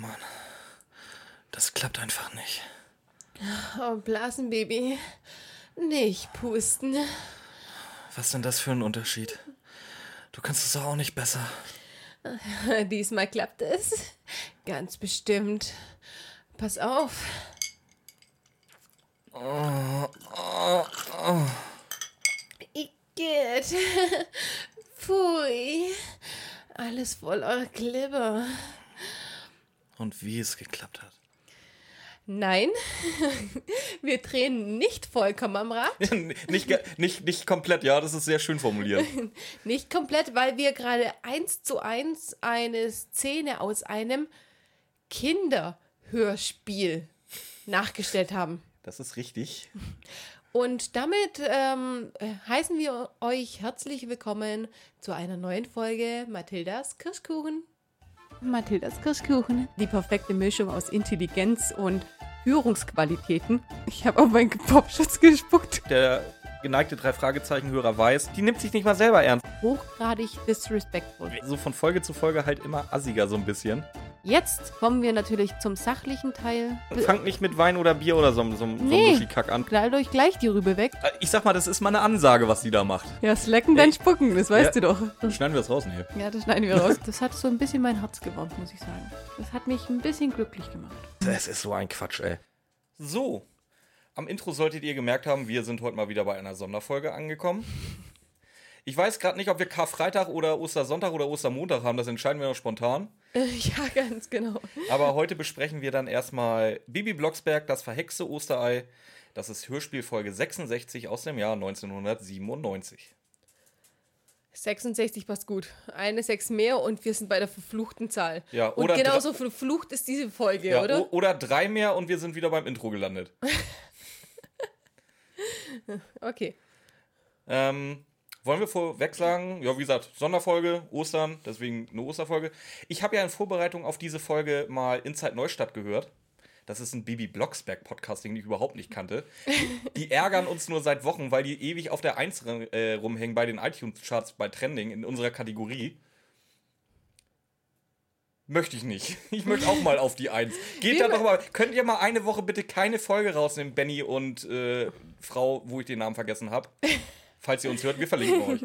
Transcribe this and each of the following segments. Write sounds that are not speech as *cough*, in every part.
Mann. Das klappt einfach nicht. Oh, Blasenbaby. Nicht pusten. Was denn das für ein Unterschied? Du kannst es doch auch nicht besser. *laughs* Diesmal klappt es. Ganz bestimmt. Pass auf. Oh, oh, oh. Igitt. Pfui. Alles voller Glibber. Und wie es geklappt hat. Nein, *laughs* wir drehen nicht vollkommen am Rad. *laughs* nicht, nicht, nicht komplett, ja, das ist sehr schön formuliert. *laughs* Nicht komplett, weil wir gerade eins zu eins eine Szene aus einem Kinderhörspiel nachgestellt haben. Das ist richtig. Und damit ähm, äh, heißen wir euch herzlich willkommen zu einer neuen Folge Mathildas Kirschkuchen. Mathildas Kirschkuchen. Die perfekte Mischung aus Intelligenz und Führungsqualitäten. Ich habe auf meinen Popschutz gespuckt. Der geneigte Drei-Fragezeichen-Hörer weiß, die nimmt sich nicht mal selber ernst. Hochgradig disrespectful. So von Folge zu Folge halt immer assiger so ein bisschen. Jetzt kommen wir natürlich zum sachlichen Teil. Fangt nicht mit Wein oder Bier oder so, so, so Nee. einem Muschikack an. Knallt euch gleich die Rübe weg. Äh, Ich sag mal, das ist mal eine Ansage, was die da macht. Ja, slacken dann spucken, das weißt Ja. du doch. Schneiden wir das raus, ne? Ja, das schneiden wir raus. Das hat so ein bisschen mein Herz gewärmt, muss ich sagen. Das hat mich ein bisschen glücklich gemacht. Das ist so ein Quatsch, ey. So, am Intro solltet ihr gemerkt haben, wir sind heute mal wieder bei einer Sonderfolge angekommen. Ich weiß gerade nicht, ob wir Karfreitag oder Ostersonntag oder Ostermontag haben, das entscheiden wir noch spontan. Äh, *laughs* ja, ganz genau. Aber heute besprechen wir dann erstmal Bibi Blocksberg, das verhexte Osterei. Das ist Hörspielfolge 66 aus dem Jahr 1997. 66 passt gut. Eine 6 mehr und wir sind bei der verfluchten Zahl. Ja, und oder genauso verflucht ist diese Folge, Ja, oder? oder drei mehr und wir sind wieder beim Intro gelandet. *laughs* Okay. Ähm, wollen wir vorweg sagen, ja, wie gesagt, Sonderfolge, Ostern, deswegen eine Osterfolge. Ich habe ja in Vorbereitung auf diese Folge mal Inside Neustadt gehört. Das ist ein Bibi Blocksberg-Podcast, den ich überhaupt nicht kannte. Die ärgern uns nur seit Wochen, weil die ewig auf der 1 äh, rumhängen bei den iTunes-Charts bei Trending in unserer Kategorie. Möchte ich nicht. *laughs* Ich möchte auch mal auf die 1. Geht da doch mal. Könnt ihr mal eine Woche bitte keine Folge rausnehmen, Benny und äh, Frau, wo ich den Namen vergessen habe? *laughs* Falls ihr uns hört, wir verlinken euch.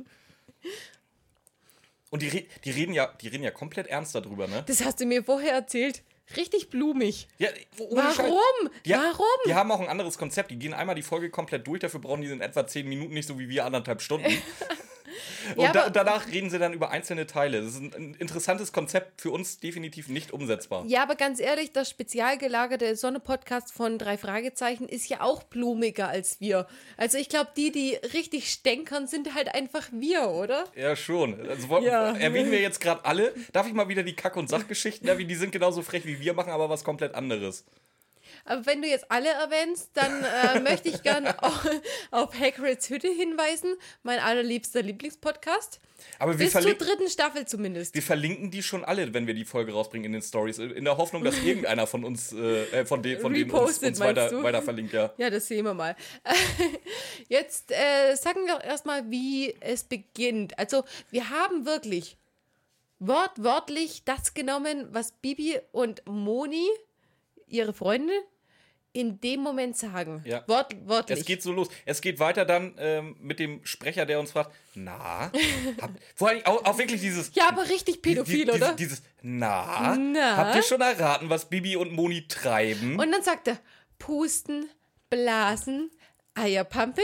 Und die, die, reden ja, die reden ja komplett ernst darüber, ne? Das hast du mir vorher erzählt. Richtig blumig. Ja. Warum? Die, Warum? Die haben auch ein anderes Konzept. Die gehen einmal die Folge komplett durch. Dafür brauchen die in etwa 10 Minuten, nicht so wie wir anderthalb Stunden. *laughs* *laughs* Und Ja, da, danach reden sie dann über einzelne Teile. Das ist ein, interessantes Konzept, für uns definitiv nicht umsetzbar. Ja, aber ganz ehrlich, der spezial gelagerte Sonne-Podcast von drei Fragezeichen ist ja auch blumiger als wir. Also ich glaube, die, die richtig stänkern, sind halt einfach wir, oder? Ja, schon. Also, Ja. Erwähnen wir jetzt gerade alle. Darf ich mal wieder die Kack- und Sachgeschichten erwähnen? Die sind genauso frech wie wir, machen aber was komplett anderes. Aber wenn du jetzt alle erwähnst, dann äh, *laughs* möchte ich gerne auf, auf Hagrids Hütte hinweisen, mein allerliebster Lieblingspodcast. Aber wir, Bis zur dritten Staffel zumindest. wir verlinken die schon alle, wenn wir die Folge rausbringen in den Stories. In der Hoffnung, dass irgendeiner von uns, äh, äh, von, de von denen uns, uns weiter, weiter verlinkt, ja. Ja, das sehen wir mal. *laughs* Jetzt äh, sagen wir erstmal, wie es beginnt. Also, wir haben wirklich wortwörtlich das genommen, was Bibi und Moni, ihre Freunde, in dem Moment sagen. Ja. Wortwörtlich. Es geht so los. Es geht weiter dann ähm, mit dem Sprecher, der uns fragt, na, hab, vor allem auch, auch wirklich dieses, ja, aber richtig pädophil, die, oder? Dieses, dieses, na, Na? habt ihr schon erraten, was Bibi und Moni treiben? Und dann sagt er, pusten, blasen, Eierpampe.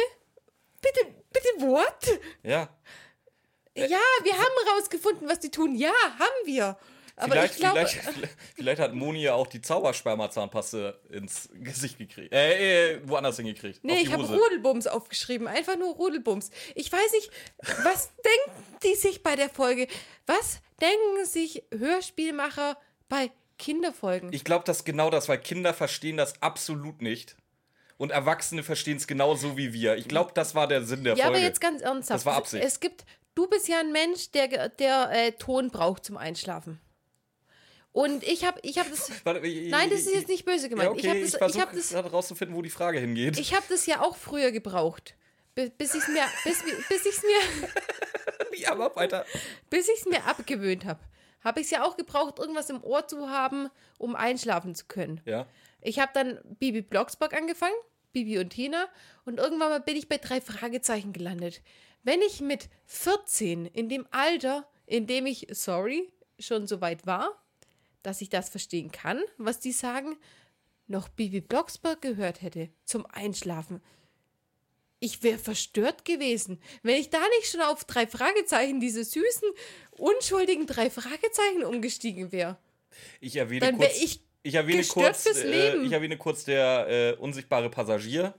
Bitte, bitte, what? ja. Ja, wir haben rausgefunden, was die tun. Ja, haben wir. Aber Vielleicht, ich glaube, vielleicht, *laughs* vielleicht, hat Moni ja auch die Zaubersperma-Zahnpaste ins Gesicht gekriegt. Äh, äh woanders hingekriegt. Nee, ich habe. Rudelbums aufgeschrieben. Einfach nur Rudelbums. Ich weiß nicht, was *laughs* denken die sich bei der Folge? Was denken sich Hörspielmacher bei Kinderfolgen? Ich glaube, das ist genau das, weil Kinder verstehen das absolut nicht. Und Erwachsene verstehen es genauso wie wir. Ich glaube, das war der Sinn der ja, Folge. aber jetzt ganz ernsthaft. Das war Absicht. Es gibt, du bist ja ein Mensch, der, der äh, Ton braucht zum Einschlafen. Und ich habe ich hab das. *laughs* Warte, ich- Nein, das ist jetzt nicht böse gemeint. Ja, okay, ich habe ich das, ich versuche hab das, gerade rauszufinden, wo die Frage hingeht. ich hab das ja auch früher gebraucht. Bi- Bis ich es mir, bis, bis ich's mir *laughs* ja, aber weiter. bis ich es mir abgewöhnt habe, habe ich es ja auch gebraucht, irgendwas im Ohr zu haben, um einschlafen zu können. Ja. Ich habe dann Bibi Blocksberg angefangen, Bibi und Tina, und irgendwann mal bin ich bei drei Fragezeichen gelandet. Wenn ich mit 14 in dem Alter, in dem ich, sorry, schon so weit war, dass ich das verstehen kann, was die sagen, noch Bibi Blocksberg gehört hätte zum Einschlafen. Ich wäre verstört gewesen, wenn ich da nicht schon auf drei Fragezeichen, diese süßen, unschuldigen drei Fragezeichen umgestiegen wäre. Ich erwähne Dann wäre kurz. ich ich erwähne kurz, fürs äh, Leben. ich erwähne kurz der äh, unsichtbare Passagier.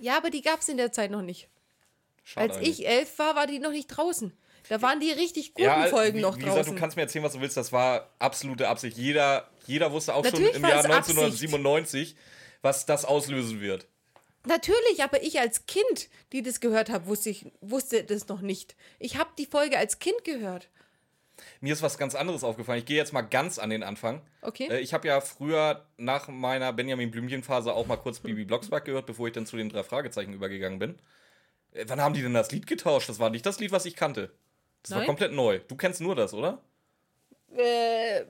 Ja, aber die gab es in der Zeit noch nicht. Schade Als eigentlich. ich elf war, war die noch nicht draußen. Da waren die richtig guten ja, Folgen wie, noch wie draußen. gesagt, du kannst mir erzählen, was du willst. Das war absolute Absicht. Jeder, jeder wusste auch Natürlich schon im Jahr es Absicht. 1997, was das auslösen wird. Natürlich, aber ich als Kind, die das gehört habe, wusste, ich, wusste das noch nicht. Ich habe die Folge als Kind gehört. Mir ist was ganz anderes aufgefallen. Ich gehe jetzt mal ganz an den Anfang. Okay. Äh, ich habe ja früher nach meiner Benjamin Blümchen-Phase auch mal kurz Bibi Blocksberg gehört, bevor ich dann zu den drei Fragezeichen übergegangen bin. Äh, wann haben die denn das Lied getauscht? Das war nicht das Lied, was ich kannte. Das war Nein. komplett neu. Du kennst nur das, oder? Äh,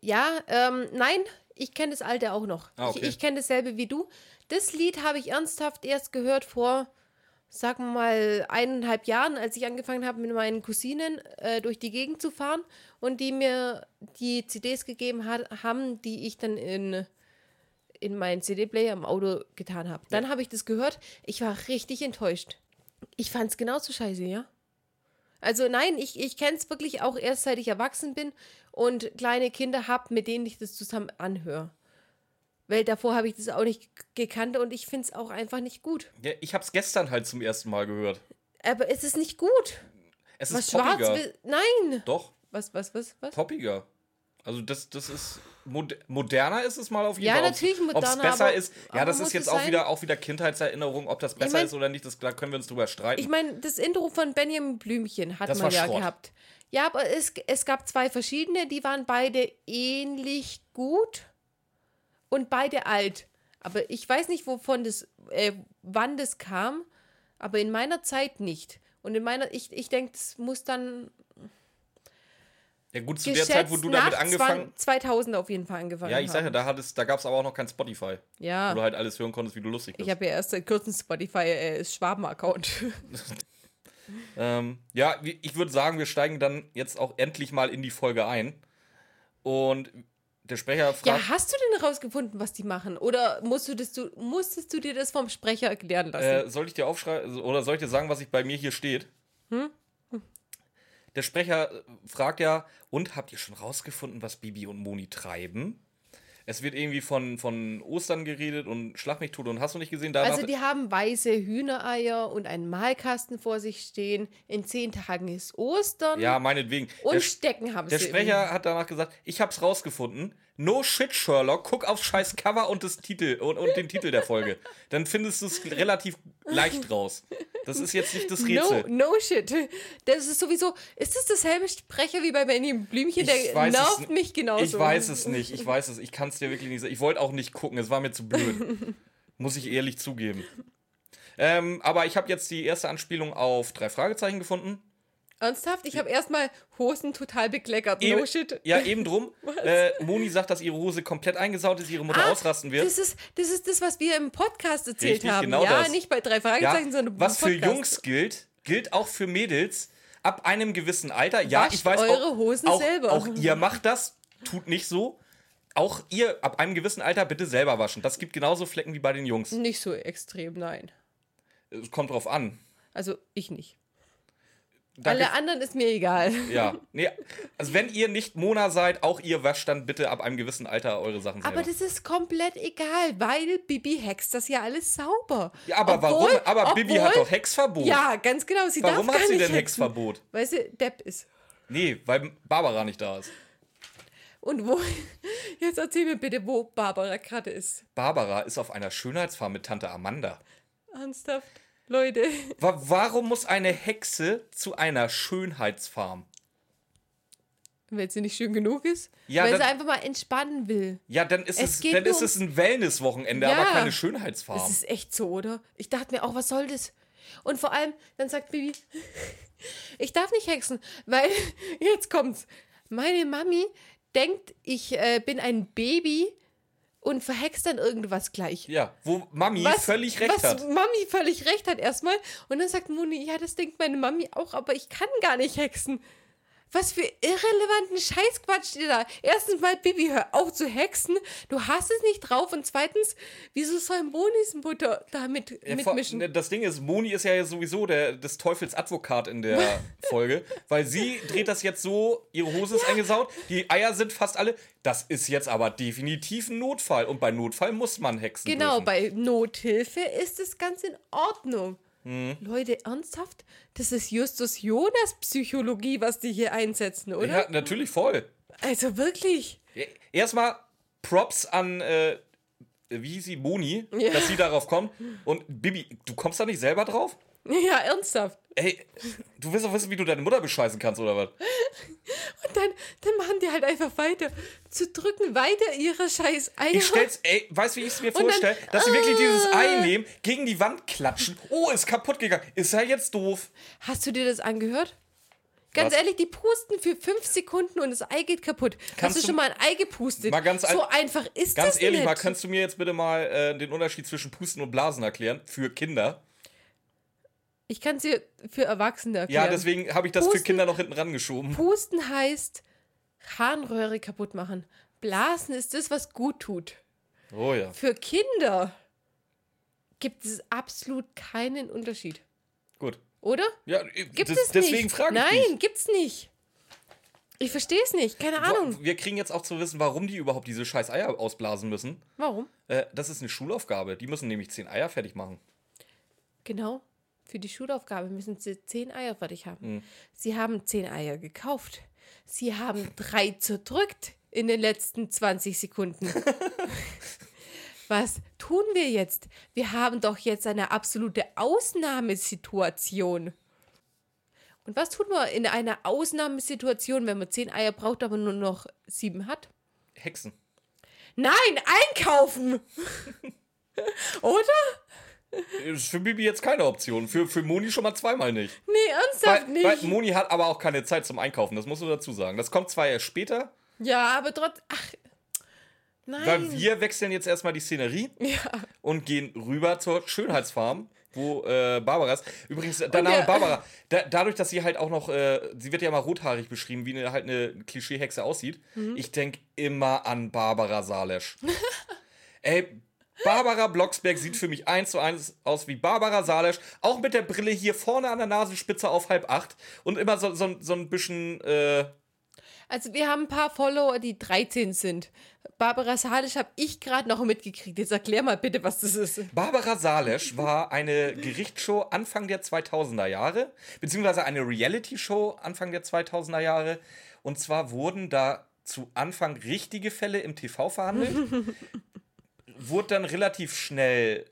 ja, ähm, nein, ich kenne das alte auch noch. Ah, okay. Ich, ich kenne dasselbe wie du. Das Lied habe ich ernsthaft erst gehört vor, sagen wir mal, eineinhalb Jahren, als ich angefangen habe, mit meinen Cousinen äh, durch die Gegend zu fahren und die mir die CDs gegeben hat, haben, die ich dann in, in meinen CD-Player im Auto getan habe. Dann habe ich das gehört. Ich war richtig enttäuscht. Ich fand es genauso scheiße, ja. Also nein, ich, ich kenne es wirklich auch erst seit ich erwachsen bin und kleine Kinder habe, mit denen ich das zusammen anhöre. Weil davor habe ich das auch nicht gekannt und ich finde es auch einfach nicht gut. Ja, ich habe es gestern halt zum ersten Mal gehört. Aber es ist nicht gut. Es Was ist schwarz poppiger. will. Nein! Doch, Was, was, was, was? poppiger. Also das, das ist mod moderner ist es mal auf jeden Ja, Fall. natürlich Ob es moderner, besser aber- ist, ja, das ist jetzt auch sein? wieder auch wieder Kindheitserinnerung, ob das besser mein- ist oder nicht, das da können wir uns drüber streiten. Ich meine, das Intro von Benjamin Blümchen hat Das man ja Schrott. gehabt. Ja, aber es, es gab zwei verschiedene, die waren beide ähnlich gut und beide alt. Aber ich weiß nicht, wovon das, äh, wann das kam, aber in meiner Zeit nicht. Und in meiner, ich, ich denke, das muss dann ja gut, zu der geschätzt Zeit, wo du damit angefangen 2000 auf jeden Fall angefangen Ja, ich sag ja, da, hattest- da gab es aber auch noch kein Spotify. Ja, Wo du halt alles hören konntest, wie du lustig ich bist. habe ja erst seit kurzem Spotify äh, Schwaben-Account. *laughs* Ähm, ja, ich würde sagen, wir steigen dann jetzt auch endlich mal in die Folge ein. Und der Sprecher fragt. Ja, hast du denn rausgefunden, was die machen? Oder musst du das, du, musstest du dir das vom Sprecher erklären lassen? Äh, soll ich dir aufschreiben oder soll ich dir sagen, was ich bei mir hier steht? Hm? Der Sprecher äh, fragt ja, und habt ihr schon rausgefunden, was Bibi und Moni treiben? Es wird irgendwie von, von Ostern geredet und Schlag mich tot und hast du nicht gesehen? Danach, also die haben weiße Hühnereier und einen Malkasten vor sich stehen. In zehn Tagen ist Ostern. ja, meinetwegen. und der, Stecken haben der sie. Sprecher hat danach gesagt, ich hab's rausgefunden. No shit, Sherlock, guck aufs scheiß Cover und das Titel und, und den Titel der Folge. Dann findest du es relativ leicht raus. Das ist jetzt nicht das Rätsel. No, no shit. Das ist sowieso. Ist das dasselbe Sprecher wie bei Benjamin Blümchen? Der Ich weiß nervt es, mich genauso. Ich weiß es nicht. Ich weiß es. Ich kann es dir wirklich nicht sagen. Ich wollte auch nicht gucken. Es war mir zu blöd. *laughs* Muss ich ehrlich zugeben. Ähm, aber ich habe jetzt die erste Anspielung auf drei Fragezeichen gefunden. Ernsthaft? Ich habe erstmal Hosen total bekleckert. Eben- No shit. Ja, eben drum. *laughs* Äh, Moni sagt, dass ihre Hose komplett eingesaut ist, ihre Mutter Ah, ausrasten wird. Das ist, das ist das, was wir im Podcast erzählt Richtig, haben. genau ja, das. nicht bei drei Ja, Fragezeichen, sondern was im für Podcast. Jungs gilt, gilt auch für Mädels ab einem gewissen Alter. Ja, Wascht ich weiß eure auch, Hosen auch, selber. auch ihr macht das, tut nicht so. Auch ihr ab einem gewissen Alter bitte selber waschen. Das gibt genauso Flecken wie bei den Jungs. Nicht so extrem, nein. Es kommt drauf an. Also ich nicht. Alle anderen ist mir egal. ja, *laughs* nee, also wenn ihr nicht Mona seid, auch ihr wascht dann bitte ab einem gewissen Alter eure Sachen selber. Aber das ist komplett egal, weil Bibi hext das ja alles sauber. ja, aber Obwohl- warum? Aber Bibi hat obwohl- doch Hexverbot. Ja, ganz genau. Sie warum darf hat gar sie denn hexen, Hexverbot? Weil sie Depp ist. Nee, weil Barbara nicht da ist. Und wo, *laughs* jetzt erzähl mir bitte, wo Barbara gerade ist. Barbara ist auf einer Schönheitsfarm mit Tante Amanda. Ernsthaft? Leute, *laughs* Wa warum muss eine Hexe zu einer Schönheitsfarm? wenn sie nicht schön genug ist, Ja, weil dann- sie einfach mal entspannen will. Ja, dann ist Es es, dann ist es ein Wellnesswochenende, Ja. aber keine Das Schönheitsfarm. ist echt so, oder? Ich dachte mir auch, was soll das? Und vor allem, dann sagt Bibi, *laughs* Ich darf nicht hexen, weil *laughs* jetzt kommt's. Meine Mami denkt, ich äh, bin ein Baby und verhext dann irgendwas gleich. Ja, wo Mami was, völlig recht was hat. Mami völlig recht hat erstmal. Und dann sagt Moni, ja, das denkt meine Mami auch, aber ich kann gar nicht hexen. Was für irrelevanten Scheißquatsch steht da. Erstens mal, Bibi, hör auf zu hexen. Du hast es nicht drauf. Und zweitens, wieso soll Monis Mutter damit ja, mitmischen? Ne, das Ding ist, Moni ist ja sowieso der, des Teufels Advokat in der *laughs* Folge. Weil sie dreht das jetzt so, ihre Hose ist ja. eingesaut, die Eier sind fast alle. Das ist jetzt aber definitiv ein Notfall. Und bei Notfall muss man hexen. Genau, dürfen. bei Nothilfe ist es ganz in Ordnung. Mhm. Leute, ernsthaft? Das ist Justus Jonas Psychologie, was die hier einsetzen, oder? Ja, natürlich voll. Also wirklich. Erstmal Props an, äh, wie sie, Moni, ja. dass sie darauf kommt. Und Bibi, du kommst da nicht selber drauf? *laughs* Ja, ernsthaft. Ey, du willst doch wissen, wie du deine Mutter bescheißen kannst, oder was? *laughs* Und dann, dann machen die halt einfach weiter. Zu drücken weiter ihre scheiß Eier. Ich stell's, ey, weißt du, wie ich es mir vorstelle? Dass sie wirklich dieses Ei ah. nehmen, gegen die Wand klatschen. Oh, ist kaputt gegangen. Ist ja jetzt doof. Hast du dir das angehört? Ganz Was? ehrlich, die pusten für fünf Sekunden und das Ei geht kaputt. Kannst Hast du schon mal ein Ei gepustet? Mal ganz so einfach ist ganz das Ganz ehrlich, nicht. mal kannst du mir jetzt bitte mal äh, den Unterschied zwischen Pusten und Blasen erklären für Kinder? Ich kann es dir für Erwachsene erklären. Ja, deswegen habe ich das Pusten, für Kinder noch hinten rangeschoben. Pusten heißt Harnröhre kaputt machen. Blasen ist das, was gut tut. Oh ja. Für Kinder gibt es absolut keinen Unterschied. Gut. Oder? Ja, gibt es deswegen nicht. frage ich Nein, dich. gibt's nicht. Ich verstehe es nicht, keine Ahnung. Wir kriegen jetzt auch zu wissen, warum die überhaupt diese scheiß Eier ausblasen müssen. Warum? Äh, das ist eine Schulaufgabe. Die müssen nämlich zehn Eier fertig machen. Genau. Für die Schulaufgabe müssen sie zehn Eier fertig haben. Mhm. Sie haben zehn Eier gekauft. Sie haben drei zerdrückt in den letzten 20 Sekunden. *laughs* Was tun wir jetzt? Wir haben doch jetzt eine absolute Ausnahmesituation. Und was tun wir in einer Ausnahmesituation, wenn man zehn Eier braucht, aber nur noch sieben hat? Hexen. Nein, einkaufen! *laughs* Oder? Ist für Bibi jetzt keine Option. Für, für Moni schon mal zweimal nicht. Nee, ernsthaft weil, nicht. Weil Moni hat aber auch keine Zeit zum Einkaufen, das musst du dazu sagen. Das kommt zwar erst später. Ja, aber trotzdem. Ach. Nein. Weil wir wechseln jetzt erstmal die Szenerie ja. und gehen rüber zur Schönheitsfarm, wo äh, Barbara ist. Übrigens, der Name Barbara, da, dadurch, dass sie halt auch noch, äh, sie wird ja immer rothaarig beschrieben, wie eine, halt eine Klischeehexe aussieht. Mhm. Ich denke immer an Barbara Salesch. *laughs* Ey, Barbara Blocksberg sieht für mich eins zu eins aus wie Barbara Salesch, auch mit der Brille hier vorne an der Nasenspitze auf halb acht und immer so, so, so ein bisschen. Äh also, wir haben ein paar Follower, die 13 sind. Barbara Salesch habe ich gerade noch mitgekriegt. Jetzt erklär mal bitte, was das ist. Barbara Salesch war eine Gerichtsshow Anfang der 2000er Jahre, beziehungsweise eine Reality-Show Anfang der 2000er Jahre. Und zwar wurden da zu Anfang richtige Fälle im TV verhandelt. *laughs* wurde dann relativ schnell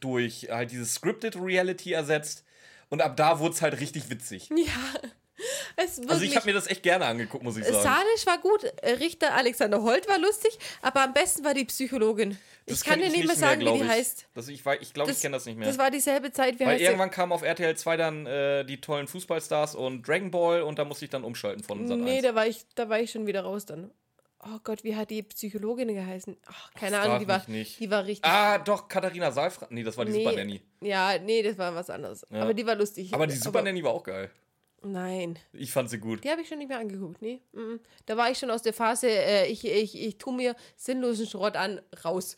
durch halt dieses Scripted Reality ersetzt. Und ab da wurde es halt richtig witzig. Ja. also ich habe mir das echt gerne angeguckt, muss ich sagen. Salisch war gut, Richter Alexander Holt war lustig, aber am besten war die Psychologin. Das ich kann dir nicht mehr sagen, mehr, wie die heißt. Das, ich ich glaube, ich kenne das nicht mehr. Das war dieselbe Zeit. Wie Weil irgendwann kamen auf RTL 2 dann äh, die tollen Fußballstars und Dragon Ball und da musste ich dann umschalten von Sat Nee, da war, ich, da war ich schon wieder raus dann oh Gott, wie hat die Psychologin geheißen? Ach, keine Ach, Ahnung, die war, nicht. die war richtig. Ah, doch, Katharina Saalfrank. Nee, das war die nee, Super Nanny. Ja, nee, das war was anderes. Ja. Aber die war lustig. Aber die Super Aber, Nanny war auch geil. Nein. Ich fand sie gut. Die habe ich schon nicht mehr angeguckt, nee. Da war ich schon aus der Phase, äh, ich, ich, ich tue mir sinnlosen Schrott an, raus.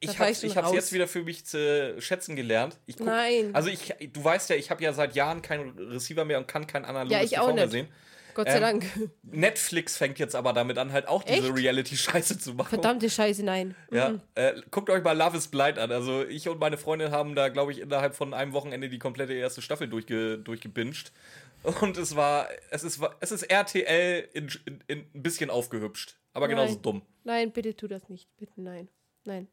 ich habe es jetzt wieder für mich zu schätzen gelernt. Guck, Nein. Also ich, du weißt ja, ich habe ja seit Jahren keinen Receiver mehr und kann kein analoges ja, ich TV auch mehr sehen. Gott sei ähm, Dank. Netflix fängt jetzt aber damit an, halt auch diese Reality-Scheiße zu machen. Verdammte Scheiße, nein. Ja, mhm. äh, guckt euch mal Love is Blind an. Also ich und meine Freundin haben da, glaube ich, innerhalb von einem Wochenende die komplette erste Staffel durchge durchgebinged. Und es war, es ist, es ist RTL in, in, in ein bisschen aufgehübscht. Aber nein. genauso dumm. Nein, bitte tu das nicht. Bitte nein. Nein.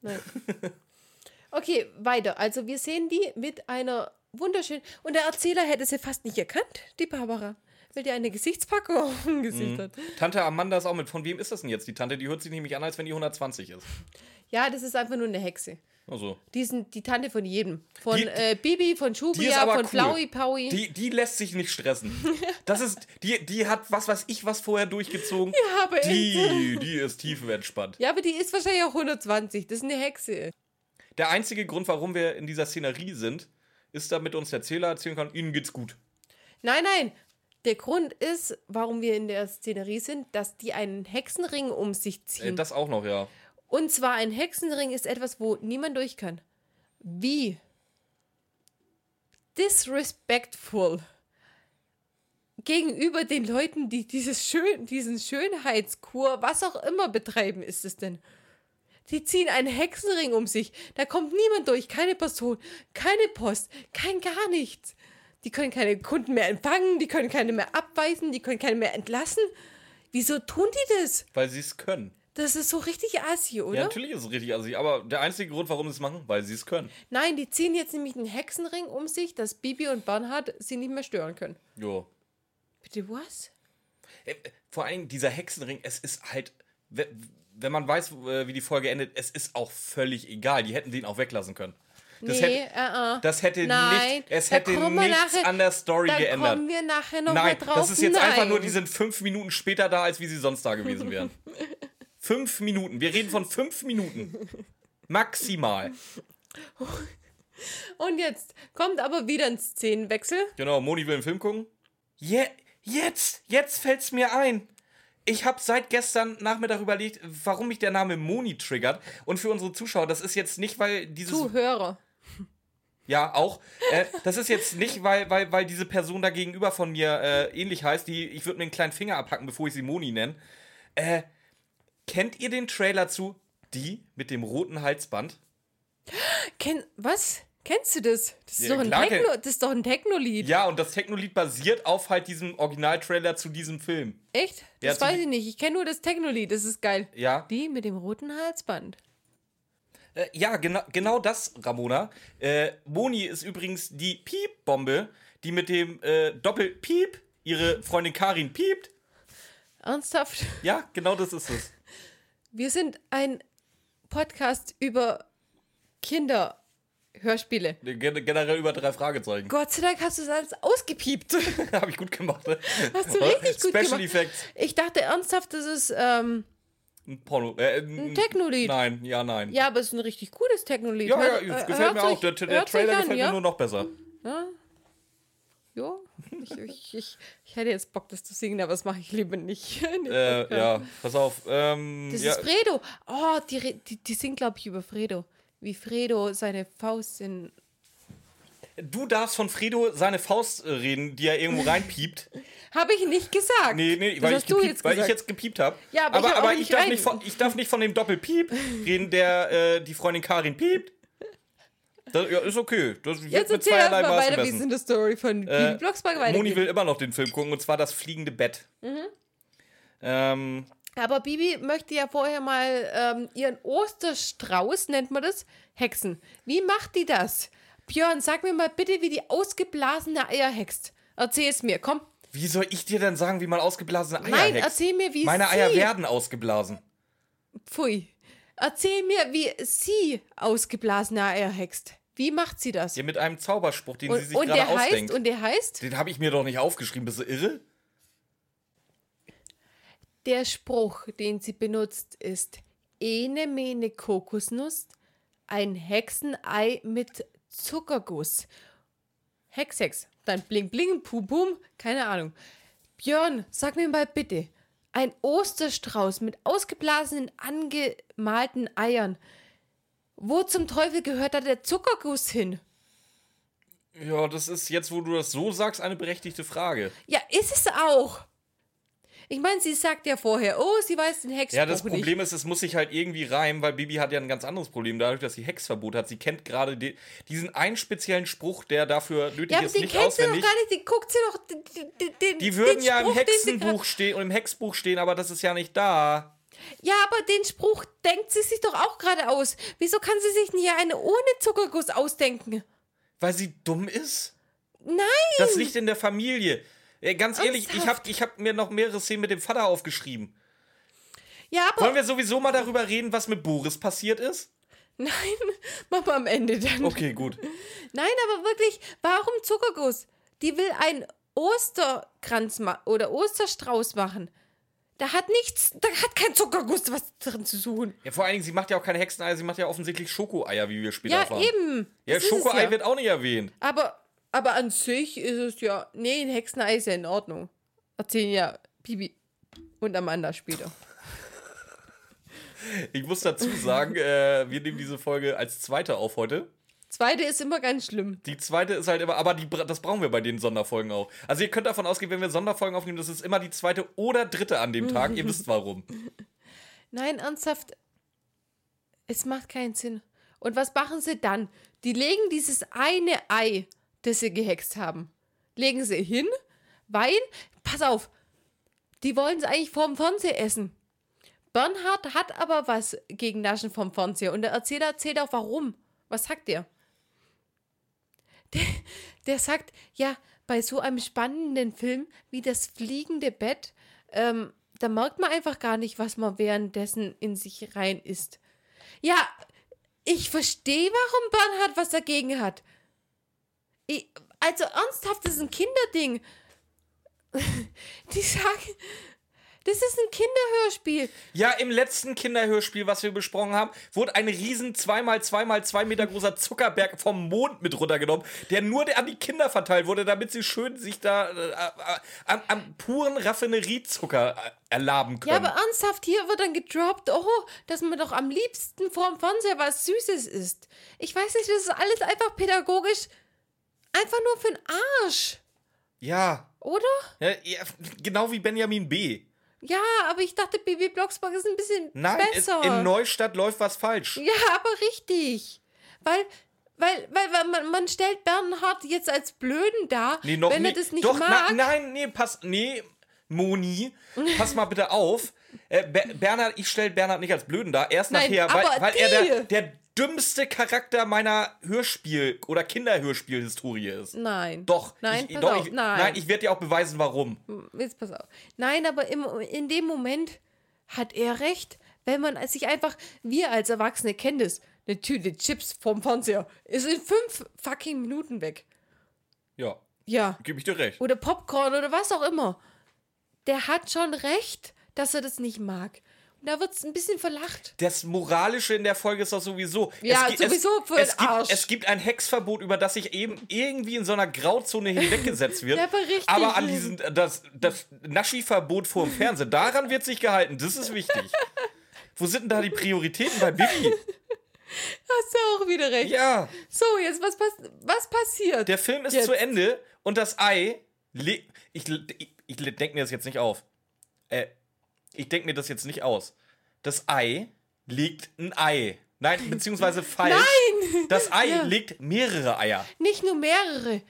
Nein. *laughs* okay, weiter. Also wir sehen die mit einer wunderschönen. Und der Erzähler hätte sie fast nicht erkannt, die Barbara weil die eine Gesichtspackung *laughs* auf dem Gesicht mhm. hat. Tante Amanda ist auch mit. Von wem ist das denn jetzt? Die Tante, die hört sich nämlich an, als wenn die 120 ist. Ja, das ist einfach nur eine Hexe. Also. Die sind die Tante von jedem. Von Die- äh, Bibi, von Schubia, von cool. Flaui, Paui. Die, die lässt sich nicht stressen. *laughs* Das ist, die, die hat was weiß ich was vorher durchgezogen. Ja, aber die, *laughs* die ist tiefenentspannt. ja, aber die ist wahrscheinlich auch 120. Das ist eine Hexe. Der einzige Grund, warum wir in dieser Szenerie sind, ist, damit uns der Zähler erzählen kann, ihnen geht's gut. Nein, nein. Der Grund ist, warum wir in der Szenerie sind, dass die einen Hexenring um sich Äh, ziehen. das auch noch, ja. Und zwar ein Hexenring ist etwas, wo niemand durch kann. Wie disrespectful gegenüber den Leuten, die dieses Schön, diesen Schönheitskur, was auch immer betreiben, ist es denn? Die ziehen einen Hexenring um sich. Da kommt niemand durch, keine Person, keine Post, kein gar nichts. Die können keine Kunden mehr empfangen, die können keine mehr abweisen, die können keine mehr entlassen. Wieso tun die das? Weil sie es können. Das ist so richtig assi, oder? Ja, natürlich ist es richtig assi, aber der einzige Grund, warum sie es machen, weil sie es können. Nein, die ziehen jetzt nämlich einen Hexenring um sich, dass Bibi und Bernhard sie nicht mehr stören können. Jo. Bitte was? Äh, Vor allem dieser Hexenring, es ist halt, we- wenn man weiß, äh, wie die Folge endet, es ist auch völlig egal. Die hätten den auch weglassen können. Das nee, hätte, äh, äh. das hätte Nein, nicht, es hätte nichts nachher- an der Story da geändert. kommen wir nachher noch Nein, mal drauf. das ist jetzt Nein. einfach nur, die sind fünf Minuten später da, als wie sie sonst da gewesen wären. *laughs* fünf Minuten. Wir reden von fünf Minuten. Maximal. Und jetzt kommt aber wieder ein Szenenwechsel. Genau, Moni will einen Film gucken. Je, jetzt, jetzt fällt's mir ein. Ich habe seit gestern Nachmittag überlegt, warum mich der Name Moni triggert. Und für unsere Zuschauer, das ist jetzt nicht, weil dieses. Zuhörer. Ja, auch. Äh, das ist jetzt nicht, weil, weil, weil diese Person da gegenüber von mir äh, ähnlich heißt. Die, ich würde mir einen kleinen Finger abhacken, bevor ich sie Moni nenne. Äh, kennt ihr den Trailer zu Die mit dem roten Halsband? Kenn, was? Kennst du das? Das ist, Ja, doch, ein klar Techno, das ist doch ein Techno-Lied. Ja, und das Technolied basiert auf halt diesem Originaltrailer zu diesem Film. Echt? Ja, Das zu- weiß ich nicht. Ich kenne nur das Techno-Lied. Das ist geil. Ja. Die mit dem roten Halsband. Äh, ja, genau, genau das, Ramona. Äh, Moni ist übrigens die Piep-Bombe, die mit dem äh, Doppel-Piep ihre Freundin Karin piept. Ernsthaft? Ja, genau das ist es. Wir sind ein Podcast über Kinderhörspiele. Gen generell über drei Fragezeichen. Gott sei Dank hast du das alles ausgepiept. *laughs* Habe ich gut gemacht. Ne? Hast du richtig gut Special gemacht. Effects. Ich dachte ernsthaft, das ist ähm, Ein Porno. Äh, ein ein Techno-Lied. Nein, ja, nein. Ja, aber es ist ein richtig gutes Techno-Lied. ja, ja, Hört- äh, gefällt mir auch. Der, der Trailer an, gefällt ja? mir nur noch besser. Ja. Ich, ich, ich, ich hätte jetzt Bock, das zu singen, aber das mache ich lieber nicht. *laughs* Äh, ja, pass auf. Ähm, Das ja, ist Fredo. Oh, die, die, die singt, glaube ich, über Fredo. Wie Fredo seine Faust in. du darfst von Fredo seine Faust äh, reden, die er irgendwo reinpiept. *laughs* Habe ich nicht gesagt. Nee, nee, weil, ich gepiept, jetzt weil ich jetzt gepiept habe. Ja, aber ich aber, auch aber nicht ich, darf nicht von, ich darf nicht von dem Doppelpiep reden, der äh, die Freundin Karin piept. Das ja, ist okay. Das wird Jetzt mit erzähl zweierlei Maß weiter, wie es gemessen. in der Story von Äh, Bibi Blocksberg weitergeht. Moni will immer noch den Film gucken, und zwar das fliegende Bett. Mhm. Ähm, Aber Bibi möchte ja vorher mal ähm, ihren Osterstrauß, nennt man das, hexen. Wie macht die das? Björn, sag mir mal bitte, wie die ausgeblasene Eier hext. Erzähl es mir, komm. Wie soll ich dir denn sagen, wie man ausgeblasene Eier Nein, hext? erzähl mir, wie Meine sie... Eier werden ausgeblasen. Pfui. Erzähl mir, wie sie ausgeblasene Eier hext. Wie macht sie das? Ja, mit einem Zauberspruch, den sie und, sich und gerade der heißt, ausdenkt. und der heißt, den habe ich mir doch nicht aufgeschrieben. Bist du irre? der Spruch, den sie benutzt, ist Ene mene Kokosnuss, ein Hexenei mit Zuckerguss. Hex, Hex. Dann bling, bling, pum, pum. Keine Ahnung. Björn, sag mir mal bitte. Ein Osterstrauß mit ausgeblasenen, angemalten Eiern. Wo zum Teufel gehört da der Zuckerguss hin? Ja, das ist jetzt, wo du das so sagst, eine berechtigte Frage. Ja, ist es auch. Ich meine, sie sagt ja vorher, oh, sie weiß den Hexspruch Ja, das nicht. Problem ist, es muss sich halt irgendwie reimen, weil Bibi hat ja ein ganz anderes Problem, dadurch, dass sie Hexverbot hat. Sie kennt gerade die, diesen einen speziellen Spruch, der dafür nötig Ja, aber ist, den nicht kennt sie doch gar nicht, den guckt sie doch. Den, den, Die würden den ja im Spruch, sie Hexenbuch stehen und im Hexbuch stehen, aber das ist ja nicht da. Ja, aber den Spruch denkt sie sich doch auch gerade aus. Wieso kann sie sich nicht eine ohne Zuckerguss ausdenken? Weil sie dumm ist? Nein! Das liegt in der Familie. Äh, Ganz ehrlich, ich habe ich hab mir noch mehrere Szenen mit dem Vater aufgeschrieben. Ja, aber Wollen wir sowieso mal darüber reden, was mit Boris passiert ist? Nein, *laughs* machen wir am Ende dann. Okay, gut. Nein, aber wirklich, warum Zuckerguss? Die will einen Osterkranz oder Osterstrauß machen. Da hat nichts, da hat kein Zuckerguss was drin zu suchen. Ja, vor allen Dingen, sie macht ja auch keine Hexeneier, sie macht ja offensichtlich Schokoeier, wie wir später Ja, erfahren. eben. Ja, es Schokoei ja. wird auch nicht erwähnt. Aber, aber an sich ist es ja. Nee, ein Hexenei ist ja in Ordnung. Erzählen ja Bibi und Amanda später. Ich muss dazu sagen, *laughs* äh, wir nehmen diese Folge als zweite auf heute. Zweite ist immer ganz schlimm. Die zweite ist halt immer, aber die, das brauchen wir bei den Sonderfolgen auch. Also ihr könnt davon ausgehen, wenn wir Sonderfolgen aufnehmen, das ist immer die zweite oder dritte an dem Tag. ihr *laughs* wisst warum. Nein, ernsthaft. Es macht keinen Sinn. Und was machen sie dann? Die legen dieses eine Ei, das sie gehext haben, legen sie hin, weil, pass auf, die wollen es eigentlich vorm Fernseher essen. Bernhard hat aber was gegen Naschen vom Fernseher und der Erzähler erzählt auch warum. Was sagt der? Der, der sagt, ja, bei so einem spannenden Film wie das fliegende Bett, ähm, da merkt man einfach gar nicht, was man währenddessen in sich rein isst. Ja, ich verstehe, warum Bernhard was dagegen hat. Ich, also ernsthaft, das ist ein Kinderding. *laughs* Die sagen, das ist ein Kinderhörspiel. Ja, im letzten Kinderhörspiel, was wir besprochen haben, wurde ein riesen 2x2x2 Meter großer Zuckerberg vom Mond mit runtergenommen, der nur an die Kinder verteilt wurde, damit sie schön sich da äh, äh, am, am puren Raffineriezucker äh, erlaben können. Ja, aber ernsthaft, hier wird dann gedroppt, oh, dass man doch am liebsten vorm Fernseher was Süßes isst. Ich weiß nicht, das ist alles einfach pädagogisch einfach nur für den Arsch, ja. oder? Ja, ja, genau wie Benjamin B. Ja, aber ich dachte, Baby Blocksberg ist ein bisschen Nein, es, besser. in Neustadt läuft was falsch. Ja, aber richtig. Weil, weil, weil, weil man, man stellt Bernhard jetzt als Blöden dar, Nee, wenn nie. er das nicht Doch, mag. na, nein, nee, pass, nee, Moni, pass mal bitte auf. Äh, Ber Bernhard, ich stelle Bernhard nicht als Blöden dar, erst Nein, nachher, weil, weil er der, der dümmste Charakter meiner Hörspiel- oder Kinderhörspielhistorie ist. Nein. Doch, Nein, ich, pass doch, auf. ich, nein. nein, ich werde dir auch beweisen, warum. Jetzt pass auf. Nein, aber im, in dem Moment hat er recht, wenn man sich einfach, wir als Erwachsene kennen das, eine Tüte Chips vom Fernseher ist in fünf fucking Minuten weg. Ja, Ja. gebe ich dir recht. Oder Popcorn oder was auch immer. Der hat schon recht, dass er das nicht mag. Und da wird es ein bisschen verlacht. Das Moralische in der Folge ist doch sowieso. Ja, gi- sowieso für es, gibt, Arsch. es gibt ein Hexverbot, über das sich eben irgendwie in so einer Grauzone hinweggesetzt wird. *laughs* Ja, aber richtig. Aber an diesen, das, das Naschi-Verbot vor dem Fernsehen, daran wird sich gehalten. Das ist wichtig. Wo sind denn da die Prioritäten bei Bibi? Hast du auch wieder recht. Ja, So, jetzt, was, pass was passiert? der Film ist Jetzt. zu Ende und das Ei. Ich, ich, ich denke mir das jetzt nicht auf. Äh, ich denke mir das jetzt nicht aus. Das Ei legt ein Ei. Nein, *laughs* beziehungsweise falsch. Nein! Das Ei Ja. legt mehrere Eier. Nicht nur mehrere.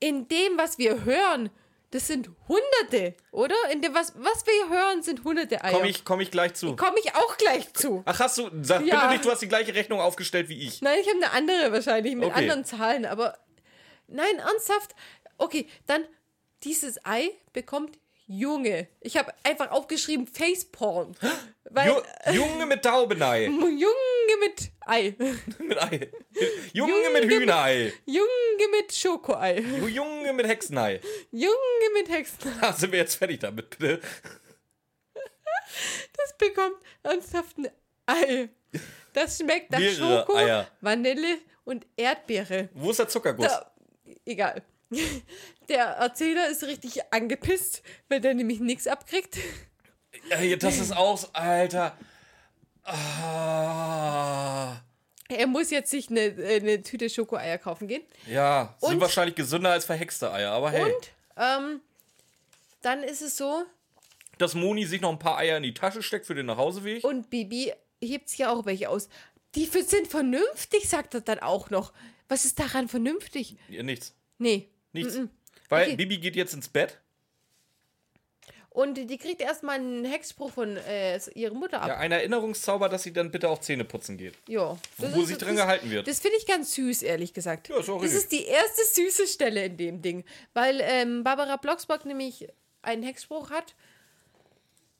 In dem, was wir hören, das sind Hunderte, oder? In dem, was, was wir hören, sind Hunderte Eier. Komme ich, komm ich gleich zu. Komme ich auch gleich zu. Ach, hast du, sag Ja. bitte nicht, du hast die gleiche Rechnung aufgestellt wie ich. Nein, ich habe eine andere wahrscheinlich mit Okay. anderen Zahlen, aber nein, ernsthaft. Okay, dann dieses Ei bekommt Junge. Ich habe einfach aufgeschrieben Faceporn. Weil Ju Junge mit Taubenei. *laughs* Junge mit Ei. *laughs* mit Ei. Junge, Junge mit mit- Hühnerei. Junge mit Schokoei. Junge mit Hexenei. Junge mit Hexen. Da sind wir jetzt fertig damit, bitte. Das bekommt ernsthaft ein Ei. Das schmeckt nach Mehrere Schoko, Eier. Vanille und Erdbeere. Wo ist der Zuckerguss? Da, egal. *laughs* Der Erzähler ist richtig angepisst, weil der nämlich nichts abkriegt. Ey, das ist aus, Alter. Ah. Er muss jetzt sich eine, äh, eine Tüte Schokoeier kaufen gehen. Ja, sind Und- wahrscheinlich gesünder als verhexte Eier, aber hey. Und ähm, dann ist es so, Dass Moni sich noch ein paar Eier in die Tasche steckt für den Nachhauseweg. und Bibi hebt sich ja auch welche aus. Die sind vernünftig, sagt er dann auch noch. Was ist daran vernünftig? Ja, nichts. Nee. Nichts. Mm-mm. Weil Okay. Bibi geht jetzt ins Bett. Und die kriegt erstmal einen Hexspruch von äh, ihrer Mutter ab. Ja, ein Erinnerungszauber, dass sie dann bitte auch Zähne putzen geht. Ja. Wo sich dran das- gehalten wird. Das finde ich ganz süß, ehrlich gesagt. Ja, ist auch das ist die erste süße Stelle in dem Ding. Weil ähm, Barbara Blocksberg nämlich einen Hexspruch hat.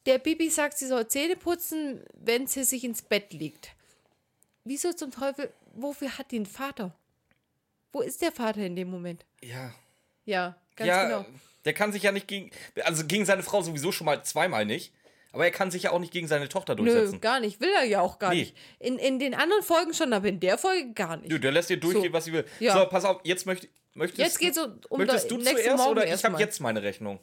Der Bibi sagt, sie soll Zähne putzen, wenn sie sich ins Bett legt. wieso zum Teufel, wofür hat die einen Vater? Wo ist der Vater in dem Moment? Ja. Ja, ganz ja, genau. der kann sich ja nicht gegen, also gegen seine Frau sowieso schon mal zweimal nicht. Aber er kann sich ja auch nicht gegen seine Tochter durchsetzen. Nö, gar nicht. Will er ja auch gar Nee. nicht. In, in den anderen Folgen schon, aber in der Folge gar nicht. Nö, der lässt dir durchgehen, So. was sie will. Ja. So, pass auf, jetzt möchte möchtest Jetzt geht's um- um Möchtest du zuerst Morgen oder ich habe jetzt meine Rechnung?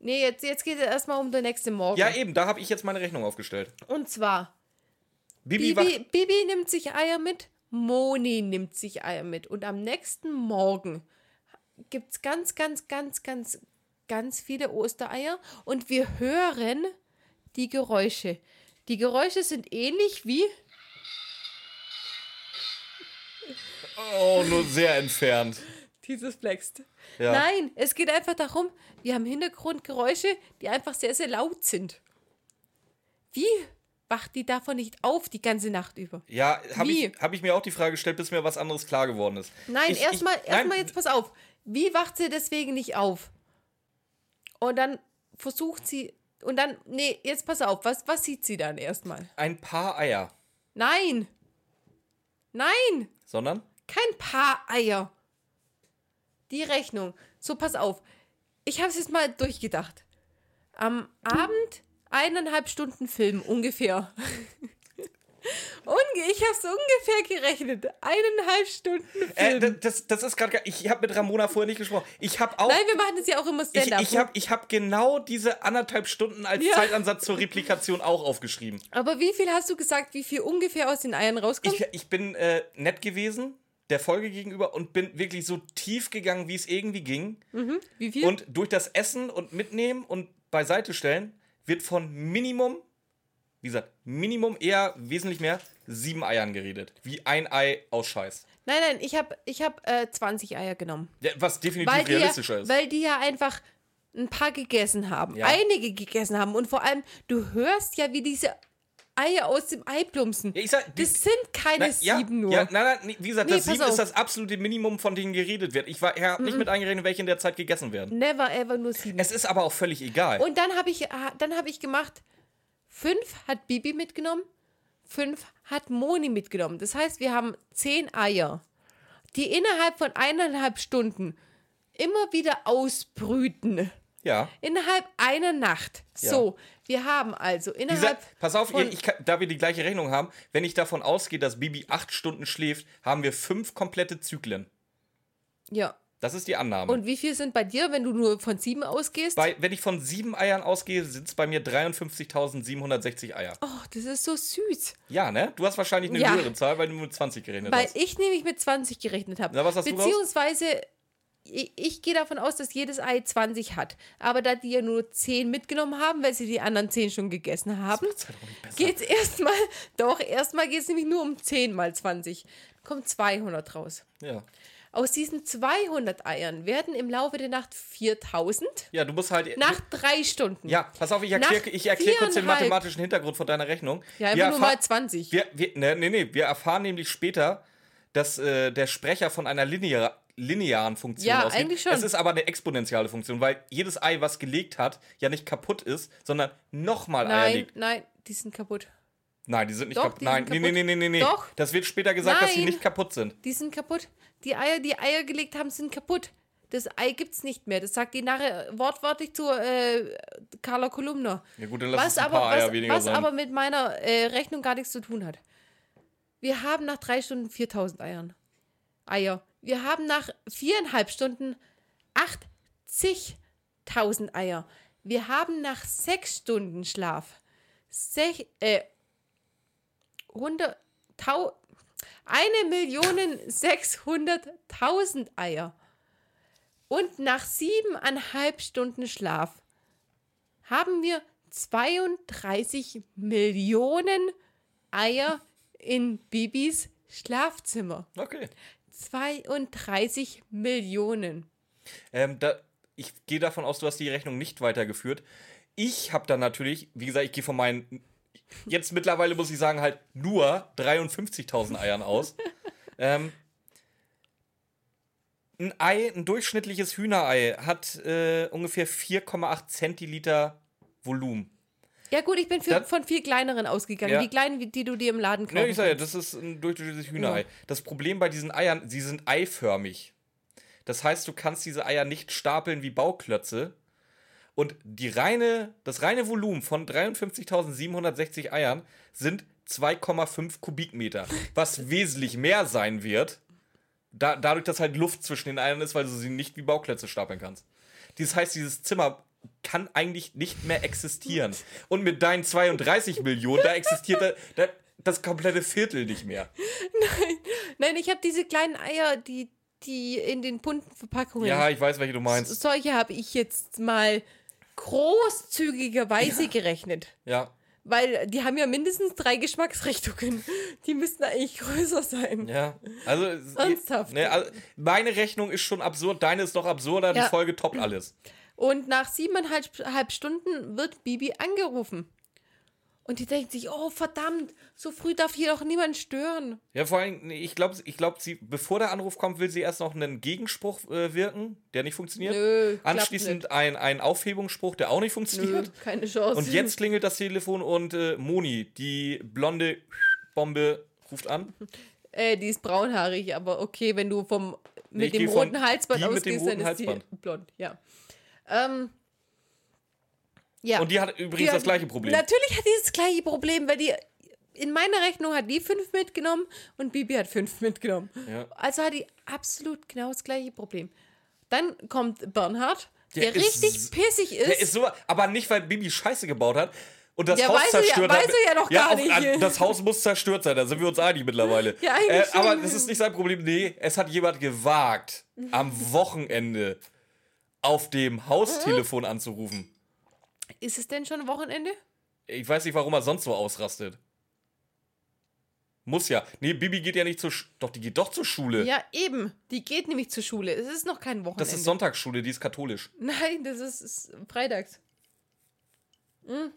Nee, jetzt, jetzt geht es erstmal um den nächsten Morgen. Ja, eben, da habe ich jetzt meine Rechnung aufgestellt. Und zwar, Bibi, Bibi. Bibi nimmt sich Eier mit, Moni nimmt sich Eier mit. Und am nächsten Morgen gibt es ganz, ganz, ganz, ganz, ganz viele Ostereier. Und wir hören die Geräusche. Die Geräusche sind ähnlich wie. Oh, nur sehr entfernt. Dieses Flext. Ja. Nein, es geht einfach darum, wir haben Hintergrundgeräusche, die einfach sehr, sehr laut sind. Wie wacht die davon nicht auf die ganze Nacht über? Ja, habe ich, hab ich mir auch die Frage gestellt, bis mir was anderes klar geworden ist. Nein, erstmal ich- nein, jetzt pass auf. Wie wacht sie deswegen nicht auf? Und dann versucht sie. Und dann, nee, jetzt pass auf, was, was sieht sie dann erstmal? Ein paar Eier. Nein! Nein! Sondern? Kein paar Eier. Die Rechnung. So, pass auf. Ich habe es jetzt mal durchgedacht. Am Abend eineinhalb Stunden Film ungefähr. *laughs* Unge ich habe es ungefähr gerechnet. Eineinhalb Stunden Äh, Film. da- das, das ist gerade. Ich habe mit Ramona vorher nicht gesprochen. Ich habe auch. Nein, wir machen das ja auch immer ich Stand-up. ich habe ich hab genau diese anderthalb Stunden als Ja. Zeitansatz zur Replikation auch aufgeschrieben. Aber wie viel hast du gesagt, wie viel ungefähr aus den Eiern rauskommt? Ich, ich bin äh, nett gewesen der Folge gegenüber und bin wirklich so tief gegangen, wie es irgendwie ging. wie viel? Und durch das Essen und Mitnehmen und beiseite stellen wird von Minimum, wie gesagt, Minimum eher wesentlich mehr, sieben Eiern geredet. Wie ein Ei aus Scheiß. nein, nein, ich habe ich hab, äh, 20 Eier genommen. Ja, was definitiv Weil die, ja, realistischer ist. weil die ja einfach ein paar gegessen haben. Ja. Einige gegessen haben. Und vor allem, du hörst ja, wie diese Eier aus dem Ei plumpsen. Ja, sag, die- das sind keine Na, ja, sieben nur. Ja, nein, nein, wie gesagt, Nee, das sieben ist auf. das absolute Minimum, von denen geredet wird. Ich war ich hab nicht mit eingerechnet, welche in der Zeit gegessen werden. Never ever nur sieben. Es ist aber auch völlig egal. Und dann habe ich, dann hab ich gemacht, fünf hat Bibi mitgenommen, fünf hat Moni mitgenommen. Das heißt, wir haben zehn Eier, die innerhalb von eineinhalb Stunden immer wieder ausbrüten. ja. Innerhalb einer Nacht. So, wir haben also Dieser, innerhalb. pass auf, von, ich da wir die gleiche Rechnung haben, wenn ich davon ausgehe, dass Bibi acht Stunden schläft, haben wir fünf komplette Zyklen. Ja. Das ist die Annahme. Und wie viel sind bei dir, wenn du nur von sieben ausgehst? bei, wenn ich von sieben Eiern ausgehe, sind es bei mir 53.760 Eier. oh, das ist so süß. Ja, ne? Du hast wahrscheinlich eine Ja. höhere Zahl, weil du mit 20 gerechnet Weil hast. ich nämlich mit 20 gerechnet habe. Na, was hast du raus? Beziehungsweise, ich, ich gehe davon aus, dass jedes Ei 20 hat. Aber da die ja nur 10 mitgenommen haben, weil sie die anderen 10 schon gegessen haben, halt geht es erstmal, *laughs* doch, erstmal geht es nämlich nur um 10 mal 20. Kommt 200 raus. Ja. Aus diesen 200 Eiern werden im Laufe der Nacht 4000 ja, du musst halt. nach drei Stunden. ja, pass auf, ich erkläre erklär kurz den mathematischen Hintergrund von deiner Rechnung. Ja, Wir einfach nur erfahr- mal 20. Wir, wir, ne, nee, nee, wir erfahren nämlich später, dass äh, der Sprecher von einer linear, linearen Funktion Ja, ausgeht. eigentlich schon. Es ist aber eine exponentielle Funktion, weil jedes Ei, was gelegt hat, ja nicht kaputt ist, sondern nochmal Eier nein, legt. nein, die sind kaputt. Nein, die sind nicht Doch, kaputt. Nein, sind nee, nee, kaputt. nee, nee, nee. Doch. Das wird später gesagt, dass sie Nein. nicht kaputt sind. Die sind kaputt. Die Eier, die Eier gelegt haben, sind kaputt. Das Ei gibt's nicht mehr. Das sagt die nachher wortwörtlich zu äh, Carla Kolumna. Ja gut, dann lass Was, es ein aber, paar Eier was, weniger was sein. aber mit meiner äh, Rechnung gar nichts zu tun hat. Wir haben nach drei Stunden 4000 Eiern. Eier. Wir haben nach viereinhalb Stunden 80.000 Eier. Wir haben nach sechs Stunden Schlaf sech, äh, 100, tau, eine Million 600.000 Eier. Und nach siebeneinhalb Stunden Schlaf haben wir 32 Millionen Eier in Bibis Schlafzimmer. Okay. 32 Millionen. Ähm, da, ich gehe davon aus, du hast die Rechnung nicht weitergeführt. Ich habe dann natürlich, wie gesagt, ich gehe von meinen, jetzt mittlerweile muss ich sagen, halt nur 53.000 Eiern aus. *laughs* ähm, ein Ei, ein durchschnittliches Hühnerei hat äh, ungefähr 4,8 Zentiliter Volumen. Ja gut, ich bin für, Das- von viel kleineren ausgegangen. Ja. Die kleinen, die du dir im Laden kaufst. Ne, ich sag ja, das ist ein durchschnittliches Hühnerei. Das Problem bei diesen Eiern, sie sind eiförmig. Das heißt, du kannst diese Eier nicht stapeln wie Bauklötze. Und die reine, das reine Volumen von 53.760 Eiern sind 2,5 Kubikmeter. Was *laughs* wesentlich mehr sein wird, da, dadurch, dass halt Luft zwischen den Eiern ist, weil du sie nicht wie Bauklötze stapeln kannst. Das heißt, dieses Zimmer kann eigentlich nicht mehr existieren. Und mit deinen 32 Millionen, da existiert da, da, das komplette Viertel nicht mehr. Nein, ich habe diese kleinen Eier, die, die in den bunten Verpackungen. Ja, ich weiß, welche du meinst. Solche habe ich jetzt mal großzügigerweise gerechnet. Ja. Weil die haben ja mindestens drei Geschmacksrichtungen. *laughs* Die müssten eigentlich größer sein. Ja, also, Ernsthaft? Ne, also meine Rechnung ist schon absurd, deine ist noch absurder, die Ja. Folge toppt alles. Und nach siebeneinhalb halb Stunden wird Bibi angerufen. Und die denkt sich, oh verdammt, so früh darf hier doch niemand stören. Ja, vor allem, nee, ich glaube, ich glaub, sie, bevor der Anruf kommt, will sie erst noch einen Gegenspruch äh, wirken, der nicht funktioniert. Nö, Anschließend ein, ein Aufhebungsspruch, der auch nicht Nö, funktioniert. keine Chance. Und jetzt klingelt das Telefon und äh, Moni, die blonde Bombe, ruft an. *laughs* Äh, die ist braunhaarig, aber okay, wenn du vom Nee, mit ich dem roten Halsband die mit dem ausgehst, dann ist die Halsband. blond, ja. Ähm, ja. Und die hat übrigens Die das hat- gleiche Problem. Natürlich hat die das gleiche Problem, weil die in meiner Rechnung hat die fünf mitgenommen und Bibi hat fünf mitgenommen. Ja. Also hat die absolut genau das gleiche Problem. Dann kommt Bernhard, Der der, ist- richtig pissig ist. Der ist so, aber nicht, weil Bibi Scheiße gebaut hat und das Ja, Haus er ja- zerstört weiß hat. er ja noch gar nicht. das Haus muss zerstört sein, da sind wir uns einig mittlerweile. *laughs* Ja, eigentlich äh, aber das ist nicht sein Problem. Nee, es hat jemand gewagt, am *laughs* Wochenende auf dem Haustelefon anzurufen. Ist es denn schon Wochenende? Ich weiß nicht, warum er sonst so ausrastet. Muss ja. Nee, Bibi geht ja nicht zur Sch Doch, die geht doch zur Schule. Ja, eben. Die geht nämlich zur Schule. Es ist noch kein Wochenende. das ist Sonntagsschule, die ist katholisch. *laughs* Nein, das ist, ist freitags. Hm.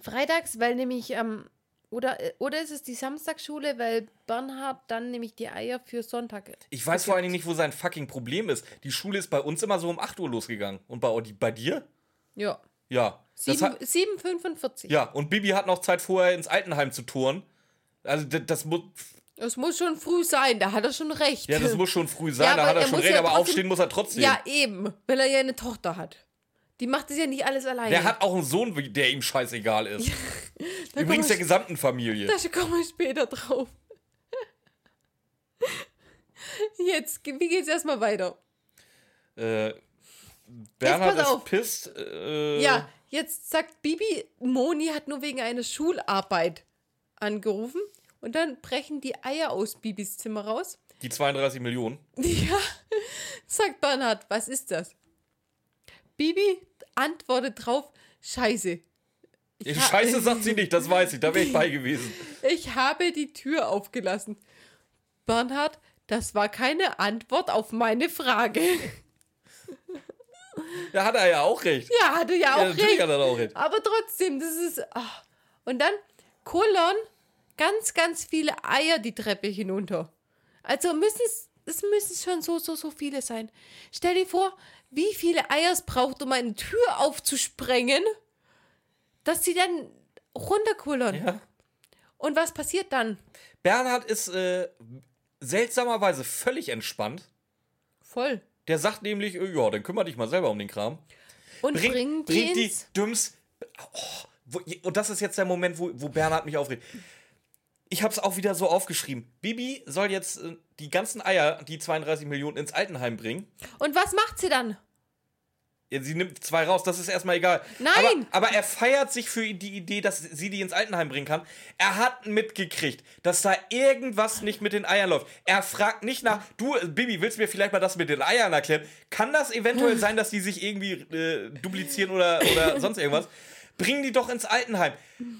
Freitags, weil nämlich ähm, oder oder ist es die Samstagsschule, weil Bernhard dann nämlich die Eier für Sonntag. Ich weiß vor allen Dingen nicht, wo sein fucking Problem ist. Die Schule ist bei uns immer so um 8 Uhr losgegangen. Und bei, bei dir? Ja. Ja. Das Sieben- hat, 7,45. ja, und Bibi hat noch Zeit vorher ins Altenheim zu touren. Also das, das, muss, Das muss schon früh sein, da hat er schon recht. ja, das muss schon früh sein, Ja, da hat er er schon recht, ja aber trotzdem- aufstehen muss er trotzdem. Ja, eben, weil er ja eine Tochter hat. Die macht es ja nicht alles alleine. Der hat auch einen Sohn, der ihm scheißegal ist. *laughs* Da Übrigens der ich- gesamten Familie. Da kommen wir später drauf. *laughs* Jetzt, wie geht's erstmal weiter? Äh, Bernhard ist auf. pisst. Äh, Ja, jetzt sagt Bibi, Moni hat nur wegen einer Schularbeit angerufen und dann brechen die Eier aus Bibis Zimmer raus. Die 32 Millionen. *laughs* Ja, sagt Bernhard, was ist das? Bibi antwortet drauf, Scheiße. Ich Scheiße *laughs* sagt sie nicht, das weiß ich, da wäre ich bei gewesen. Ich habe die Tür aufgelassen. Bernhard, das war keine Antwort auf meine Frage. *laughs* *laughs* Da hat er ja auch recht. Ja, hatte ja Ja, auch natürlich recht. hat er auch recht. Aber trotzdem, das ist. ah. Und dann Kolon, ganz, ganz viele Eier die Treppe hinunter. Also müssen es. Es müssen schon so, so, so viele sein. Stell dir vor, wie viele Eier es braucht, um eine Tür aufzusprengen, dass sie dann runterkullern. Ja. Und was passiert dann? Bernhard ist äh, seltsamerweise völlig entspannt. Voll. Der sagt nämlich, äh, ja, dann kümmere dich mal selber um den Kram. Und Bring, die bringt die ins. Dümms. Oh, wo, und das ist jetzt der Moment, wo, wo Bernhard mich aufregt. Ich habe es auch wieder so aufgeschrieben. Bibi soll jetzt äh, die ganzen Eier, die 32 Millionen, ins Altenheim bringen. Und was macht sie dann? Ja, sie nimmt zwei raus, das ist erstmal egal. Nein! Aber, aber er feiert sich für die Idee, dass sie die ins Altenheim bringen kann. Er hat mitgekriegt, dass da irgendwas nicht mit den Eiern läuft. Er fragt nicht nach, du, Bibi, willst du mir vielleicht mal das mit den Eiern erklären? Kann das eventuell sein, dass die sich irgendwie äh, duplizieren oder, oder *laughs* sonst irgendwas? Bring die doch ins Altenheim.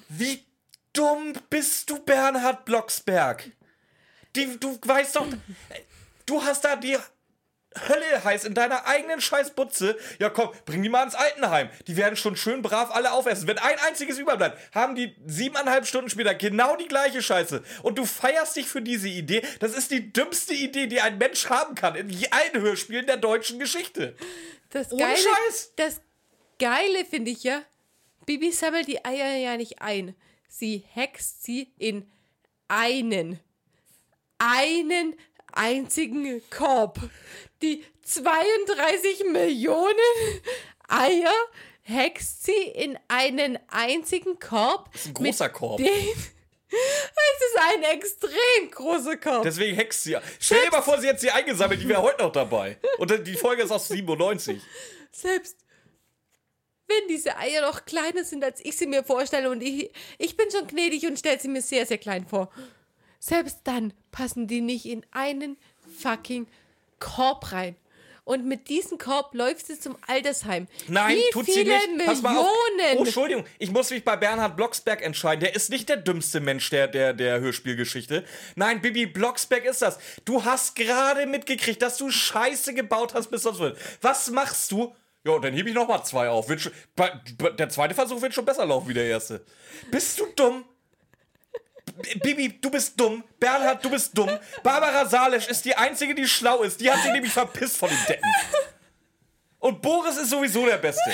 Wie dumm bist du, Bernhard Blocksberg? Die, du weißt doch, du hast da die Hölle heiß in deiner eigenen Scheißbutze. Ja, komm, bring die mal ins Altenheim. Die werden schon schön brav alle aufessen. Wenn ein einziges überbleibt, haben die siebeneinhalb Stunden später genau die gleiche Scheiße. Und du feierst dich für diese Idee. Das ist die dümmste Idee, die ein Mensch haben kann. In allen Hörspielen der deutschen Geschichte. Das Ohne Geile, Scheiß. Das Geile finde ich ja, Bibi sammelt die Eier ja nicht ein. Sie hext sie in einen, einen einzigen Korb. Die 32 Millionen Eier hext sie in einen einzigen Korb. Das ist ein großer Korb. *laughs* Es ist ein extrem großer Korb. Deswegen hext sie. Stell dir mal vor, sie hätte sie eingesammelt, die wäre heute noch dabei. Und die Folge ist aus 97. Selbst wenn diese Eier noch kleiner sind, als ich sie mir vorstelle und ich, ich bin schon gnädig und stelle sie mir sehr, sehr klein vor. Selbst dann passen die nicht in einen fucking Korb rein. Und mit diesem Korb läuft sie zum Altersheim. Nein, Wie tut sie viele nicht. Millionen? Pass mal auf. Oh, Entschuldigung, ich muss mich bei Bernhard Blocksberg entscheiden. Der ist nicht der dümmste Mensch der, der, der Hörspielgeschichte. Nein, Bibi Blocksberg ist das. Du hast gerade mitgekriegt, dass du Scheiße gebaut hast bis sonst wird. Was machst du? Ja, dann hebe ich noch mal zwei auf. Schon, der zweite Versuch wird schon besser laufen wie der erste. Bist du dumm? Bibi, du bist dumm. Bernhard, du bist dumm. Barbara Salesch ist die Einzige, die schlau ist. Die hat sich nämlich verpisst von den Decken. Und Boris ist sowieso der Beste.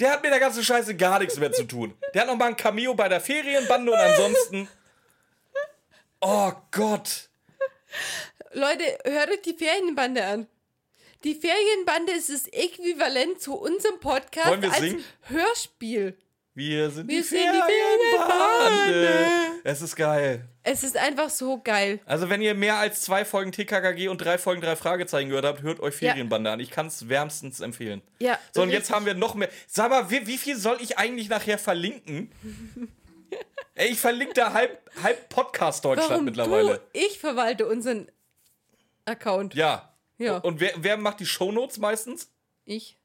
Der hat mit der ganzen Scheiße gar nichts mehr zu tun. Der hat noch mal ein Cameo bei der Ferienbande und ansonsten. Oh Gott. Leute, hört euch die Ferienbande an. Die Ferienbande ist das Äquivalent zu unserem Podcast als singen? Hörspiel. Wir sind Wir die sind die Ferienbande. Es ist geil. Es ist einfach so geil. Also, wenn ihr mehr als zwei Folgen TKKG und drei Folgen drei Fragezeichen gehört habt, hört euch Ferienbande an. Ich kann es wärmstens empfehlen. Ja. So, und jetzt haben wir noch mehr. Sag mal, wie, wie viel soll ich eigentlich nachher verlinken? *laughs* Ey, ich verlinke da halb, halb Podcast Deutschland Warum mittlerweile. Du, ich verwalte unseren Account. Ja. Ja. Und wer, wer macht die Shownotes meistens? Ich.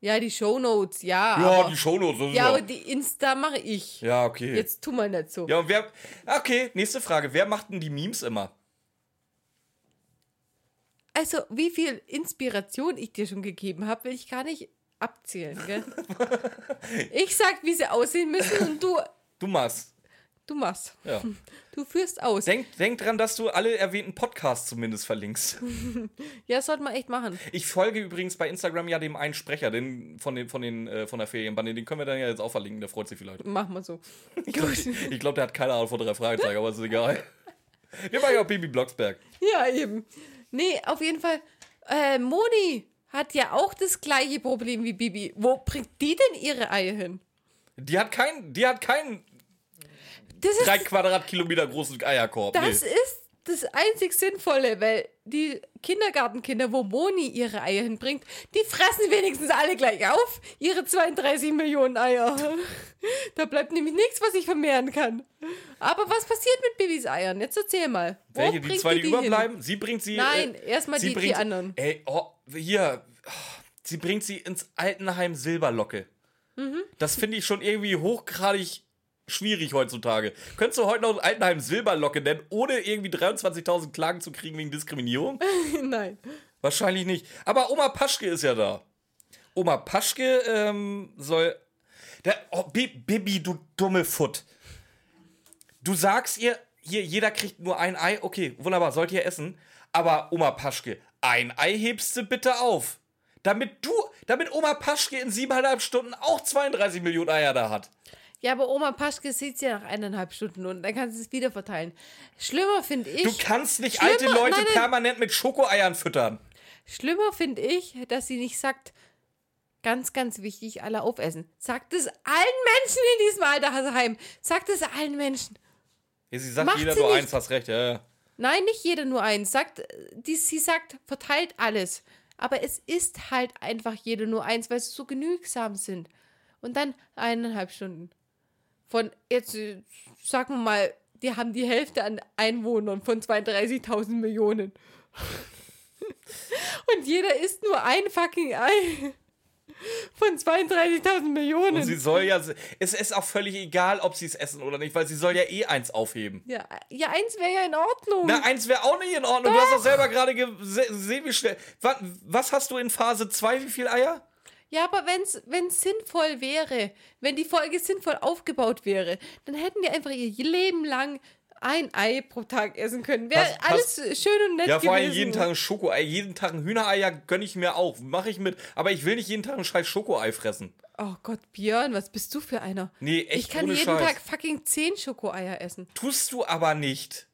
Ja, die Shownotes, ja. Ja, aber, die Shownotes. das ja, aber die Insta mache ich. ja, okay. Jetzt tu mal nicht so. Ja, und wer. Okay, nächste Frage. Wer macht denn die Memes immer? Also, wie viel Inspiration ich dir schon gegeben habe, will ich gar nicht abzählen, gell? *laughs* ich sag, wie sie aussehen müssen und du, Du machst. Du machst. Ja. *laughs* Du führst aus. Denk, denk dran, dass du alle erwähnten Podcasts zumindest verlinkst. *laughs* Ja, sollte man echt machen. Ich folge übrigens bei Instagram ja dem einen Sprecher den, von, den, von, den, äh, von der Ferienbande. Den können wir dann ja jetzt auch verlinken. Der freut sich vielleicht. Machen wir so. *laughs* Ich glaube, glaub, der hat keine Ahnung von drei Fragezeichen, aber ist egal. Wir machen ja auch Bibi Blocksberg. Ja, eben. Nee, auf jeden Fall. Äh, Moni hat ja auch das gleiche Problem wie Bibi. Wo bringt die denn ihre Eier hin? Die hat keinen die hat keinen Das ist, drei Quadratkilometer großen Eierkorb. das nee. ist das einzig Sinnvolle, weil die Kindergartenkinder, wo Moni ihre Eier hinbringt, die fressen wenigstens alle gleich auf, ihre 32 Millionen Eier. *laughs* Da bleibt nämlich nichts, was ich vermehren kann. Aber was passiert mit Bibis Eiern? Jetzt erzähl mal. Wo Welche, die zwei, die, hin? überbleiben? Sie bringt sie. Nein, äh, erstmal die, die anderen. Ey, oh, hier. Sie bringt sie ins Altenheim Silberlocke. Mhm. Das finde ich schon irgendwie hochgradig schwierig heutzutage. Könntest du heute noch Altenheim Silberlocke nennen, ohne irgendwie 23.000 Klagen zu kriegen wegen Diskriminierung? *laughs* Nein. Wahrscheinlich nicht. Aber Oma Paschke ist ja da. Oma Paschke ähm, soll. Der, oh, Bi- Bibi, du dumme Foot. Du sagst ihr, hier, jeder kriegt nur ein Ei. Okay, wunderbar, sollt ihr essen. Aber Oma Paschke, ein Ei hebst du bitte auf. Damit du, damit Oma Paschke in siebeneinhalb Stunden auch 32 Millionen Eier da hat. Ja, aber Oma Paschke sieht ja nach eineinhalb Stunden und dann kannst du es wieder verteilen. Schlimmer finde ich. Du kannst nicht alte Leute nein, nein. permanent mit Schokoeiern füttern. Schlimmer finde ich, dass sie nicht sagt, ganz, ganz wichtig, alle aufessen. Sagt es allen Menschen in diesem Altersheim. Sagt es allen Menschen. Ja, sie sagt Macht jeder sie nur nicht. eins, hast recht, ja. ja. Nein, nicht jeder nur eins. Sagt, die, sie sagt, verteilt alles. Aber es ist halt einfach jeder nur eins, weil sie so genügsam sind. Und dann eineinhalb Stunden. Von, jetzt äh, sagen wir mal, die haben die Hälfte an Einwohnern von 32.000 Millionen. *laughs* Und jeder isst nur ein fucking Ei. Von 32.000 Millionen. Und sie soll ja, es ist auch völlig egal, ob sie es essen oder nicht, weil sie soll ja eh eins aufheben. ja, ja, eins wäre ja in Ordnung. Na, eins wäre auch nicht in Ordnung. Du hast doch selber gerade gese- gesehen, wie schnell. Was, was hast du in Phase 2? Wie viel Eier? Ja, aber wenn's, wenn's sinnvoll wäre, wenn die Folge sinnvoll aufgebaut wäre, dann hätten die einfach ihr Leben lang ein Ei pro Tag essen können. Wäre alles schön und nett Ja, vor allem gewesen. jeden Tag ein Schokoei. Jeden Tag ein Hühnereier gönne ich mir auch. Mache ich mit. Aber ich will nicht jeden Tag ein scheiß Schokoei fressen. Oh Gott, Björn, was bist du für einer? Nee, echt ich kann jeden Scheiß. Tag fucking 10 Schokoeier essen. Tust du aber nicht.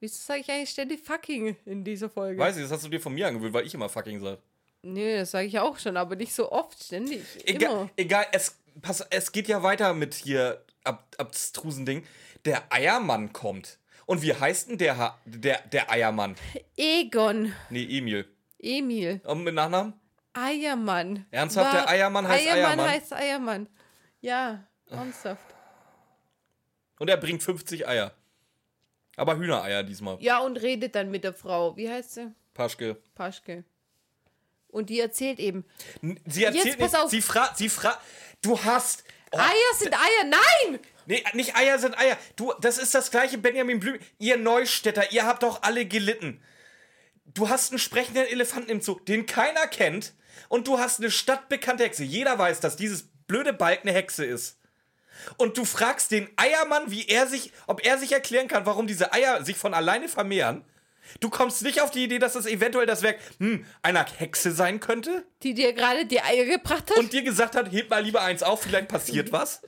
Wieso sage ich eigentlich ständig fucking in dieser Folge? Weiß ich, das hast du dir von mir angewöhnt, weil ich immer fucking sage. Nee, das sage ich auch schon, aber nicht so oft, ständig. Egal, Immer. egal es, pass, es geht ja weiter mit hier ab, abstrusen Ding. Der Eiermann kommt. Und wie heißt denn der, Ha- der, der Eiermann? Egon, Nee, Emil. Emil, Und mit Nachnamen? Eiermann. Ernsthaft, der Eiermann heißt Eiermann Eiermann? heißt Eiermann. Ja, ernsthaft. Und er bringt 50 Eier. Aber Hühnereier diesmal. Ja, und redet dann mit der Frau. Wie heißt sie? Paschke. Paschke. Und die erzählt eben. Sie erzählt Jetzt pass auf. sie fragt, sie fragt, du hast. Oh, Eier sind Eier. Nein! Nee, nicht Eier sind Eier. Du, das ist das gleiche Benjamin Blüm. Ihr Neustädter, ihr habt doch alle gelitten. Du hast einen sprechenden Elefanten im Zoo, den keiner kennt. Und du hast eine stadtbekannte Hexe. Jeder weiß, dass dieses blöde Balk eine Hexe ist. Und du fragst den Eiermann, wie er sich, ob er sich erklären kann, warum diese Eier sich von alleine vermehren. Du kommst nicht auf die Idee, dass das eventuell das Werk hm, einer Hexe sein könnte Die dir gerade die Eier gebracht hat. und dir gesagt hat, heb mal lieber eins auf, vielleicht passiert *laughs* was.